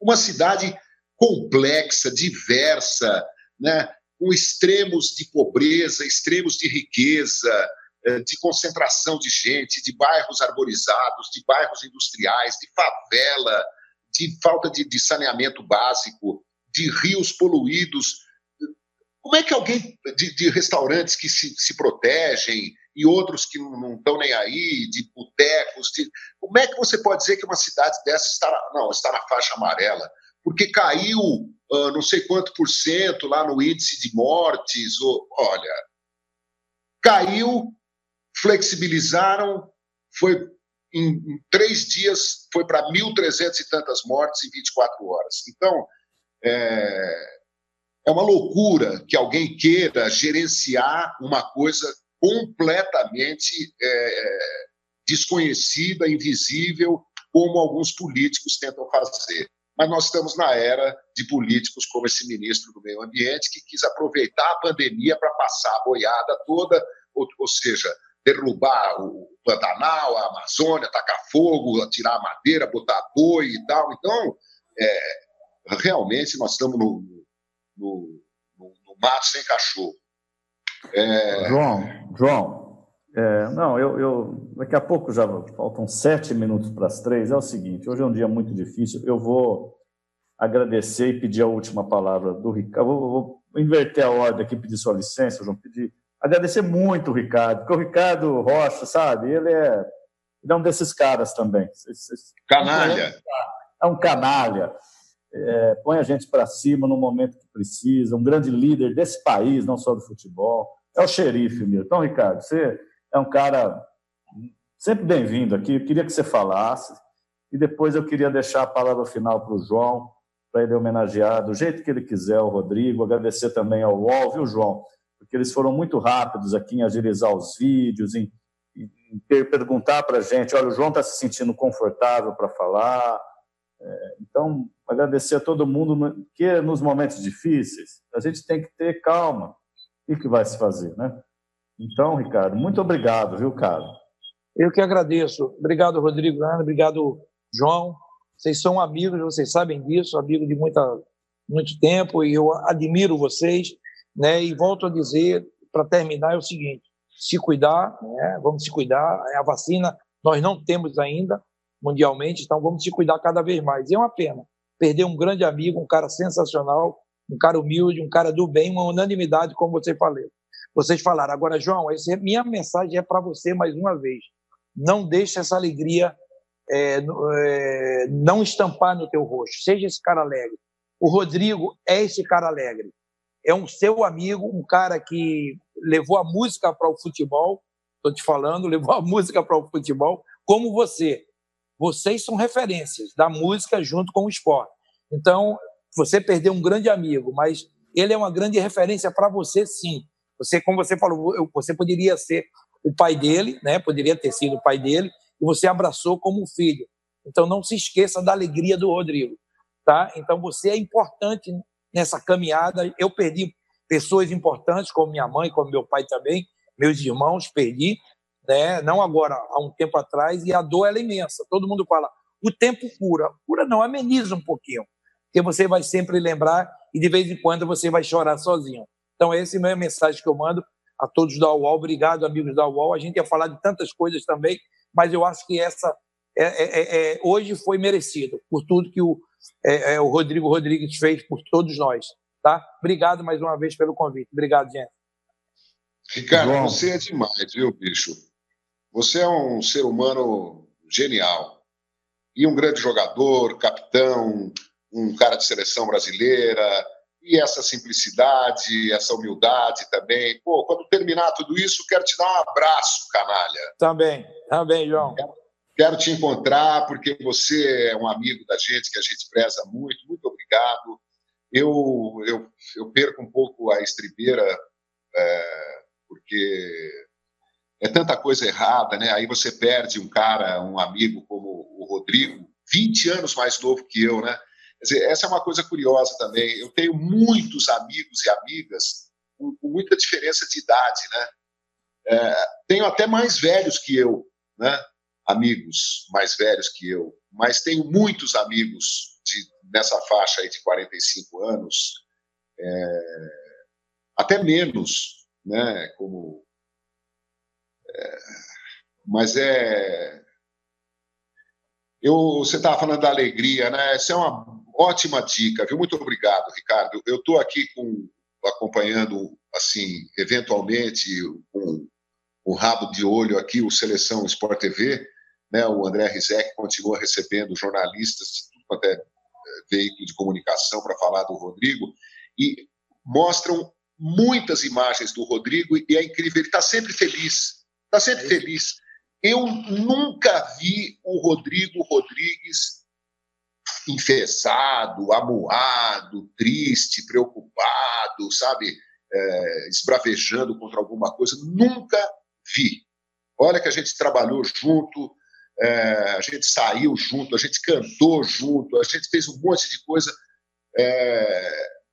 Uma cidade complexa, diversa, né, com extremos de pobreza, extremos de riqueza, eh, de concentração de gente, de bairros arborizados, de bairros industriais, de favela, de falta de, de saneamento básico, de rios poluídos. Como é que alguém de, de restaurantes que se, se, protegem e outros que não estão nem aí, de botecos, de... como é que você pode dizer que uma cidade dessa está na, não está na faixa amarela? Porque caiu uh, não sei quanto por cento lá no índice de mortes. Ou, olha, caiu, flexibilizaram, foi em, em três dias foi para 1.300 e tantas mortes em 24 horas. Então, é, é uma loucura que alguém queira gerenciar uma coisa completamente é, desconhecida, invisível, como alguns políticos tentam fazer. Mas nós estamos na era de políticos como esse ministro do Meio Ambiente, que quis aproveitar a pandemia para passar a boiada toda, ou, ou seja, derrubar o Pantanal, a Amazônia, tacar fogo, tirar madeira, botar boi e tal. Então, é, realmente nós estamos no, no, no, no mato sem cachorro. É... João, João, é, não, eu, eu, daqui a pouco já faltam sete minutos para as três. É o seguinte, hoje é um dia muito difícil. Eu vou agradecer e pedir a última palavra do Ricardo. Vou, vou inverter a ordem aqui, pedir sua licença, João, pedir agradecer muito o Ricardo, porque o Ricardo Rocha, sabe, ele é, ele é um desses caras também. Canalha. É um canalha. É, põe a gente para cima no momento que precisa, um grande líder desse país, não só do futebol. É o xerife mesmo. Então, Ricardo, você é um cara sempre bem-vindo aqui. Eu queria que você falasse e depois eu queria deixar a palavra final para o João, para ele homenagear do jeito que ele quiser o Rodrigo, agradecer também ao UOL, viu, João? porque eles foram muito rápidos aqui em agilizar os vídeos, em, em perguntar para a gente, olha, o João está se sentindo confortável para falar. É, então, agradecer a todo mundo, que nos momentos difíceis, a gente tem que ter calma. O que vai se fazer, né? Então, Ricardo, muito obrigado, viu, cara? Eu que agradeço. Obrigado, Rodrigo obrigado, João. Vocês são amigos, vocês sabem disso, amigos de muita, muito tempo, e eu admiro vocês. Né? E volto a dizer, para terminar, é o seguinte: se cuidar, né? vamos se cuidar. A vacina nós não temos ainda mundialmente, então vamos se cuidar cada vez mais. E é uma pena perder um grande amigo, um cara sensacional, um cara humilde, um cara do bem, uma unanimidade, como você falou. Vocês falaram. Agora, João, essa é, minha mensagem é para você mais uma vez. Não deixe essa alegria é, é, não estampar no teu rosto. Seja esse cara alegre. O Rodrigo é esse cara alegre é um seu amigo, um cara que levou a música para o futebol, estou te falando, levou a música para o futebol, como você. Vocês são referências da música junto com o esporte. Então, você perdeu um grande amigo, mas ele é uma grande referência para você, sim. Você, como você falou, você poderia ser o pai dele, né? Poderia ter sido o pai dele e você abraçou como filho. Então, não se esqueça da alegria do Rodrigo, tá? Então, você é importante nessa caminhada. Eu perdi pessoas importantes, como minha mãe, como meu pai também, meus irmãos, perdi, né? não agora, há um tempo atrás, e a dor é imensa. Todo mundo fala, o tempo cura. Cura não, ameniza um pouquinho, porque você vai sempre lembrar e de vez em quando você vai chorar sozinho. Então, essa é a mensagem que eu mando a todos da UOL. Obrigado, amigos da UOL. A gente ia falar de tantas coisas também, mas eu acho que essa é, é, é, hoje foi merecido por tudo que o, é, é, o Rodrigo Rodrigues fez por todos nós. Tá? Obrigado mais uma vez pelo convite. Obrigado, gente. Ricardo, Bom. você é demais, viu, bicho? Você é um ser humano genial. E um grande jogador, capitão, um cara de seleção brasileira, e essa simplicidade, essa humildade também. Pô, quando terminar tudo isso, quero te dar um abraço, canalha. Também, também, João. Quero, quero te encontrar, porque você é um amigo da gente, que a gente preza muito. Muito obrigado. Eu, eu, eu perco um pouco a estribeira, é, porque é tanta coisa errada, né? Aí você perde um cara, um amigo como o Rodrigo, 20 anos mais novo que eu, né? Quer dizer, essa é uma coisa curiosa também. Eu tenho muitos amigos e amigas com, com muita diferença de idade, né? É, tenho até mais velhos que eu, né? Amigos mais velhos que eu, mas tenho muitos amigos de, nessa faixa aí de 45 anos, é, até menos, né? Como, mas é eu, você estava falando da alegria, né? Essa é uma ótima dica, viu? Muito obrigado, Ricardo. Eu estou aqui com, acompanhando, assim, eventualmente, com o rabo de olho aqui, o Seleção Sport TV, né? O André Rizek continua recebendo jornalistas de tudo quanto é, é veículo de comunicação para falar do Rodrigo e mostram muitas imagens do Rodrigo e é incrível, ele está sempre feliz, está sempre feliz. Eu nunca vi o Rodrigo Rodrigues enfesado, amuado, triste, preocupado, sabe, é, esbravejando contra alguma coisa. Nunca vi. Olha que a gente trabalhou junto, é, a gente saiu junto, a gente cantou junto, a gente fez um monte de coisa é,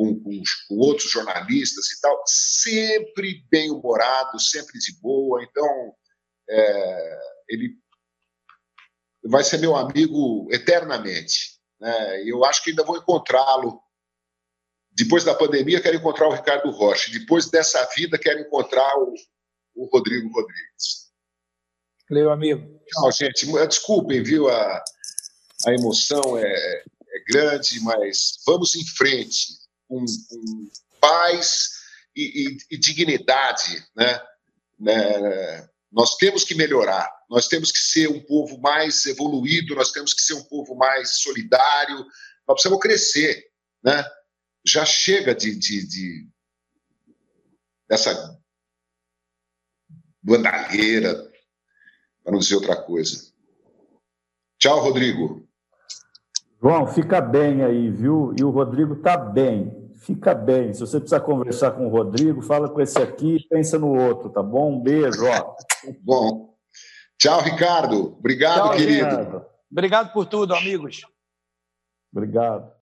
com, com, com, outros jornalistas e tal, sempre bem-humorado, sempre de boa. Então, é, ele vai ser meu amigo eternamente. Né? Eu acho que ainda vou encontrá-lo. Depois da pandemia, quero encontrar o Ricardo Rocha. Depois dessa vida, quero encontrar o, o Rodrigo Rodrigues. Valeu, amigo. Tchau, gente. Desculpem, viu? A, a emoção é, é grande, mas vamos em frente com, com paz e, e, e dignidade, né? né? Nós temos que melhorar, nós temos que ser um povo mais evoluído, nós temos que ser um povo mais solidário, nós precisamos crescer, né? Já chega de, de, de dessa bandalheira, para não dizer outra coisa. Tchau, Rodrigo. João, fica bem aí, viu? E o Rodrigo está bem fica bem. Se você precisar conversar com o Rodrigo, fala com esse aqui e pensa no outro, tá bom? Um beijo, ó. Bom. Tchau, Ricardo. Obrigado, Tchau, querido. Ricardo. Obrigado por tudo, amigos. Obrigado.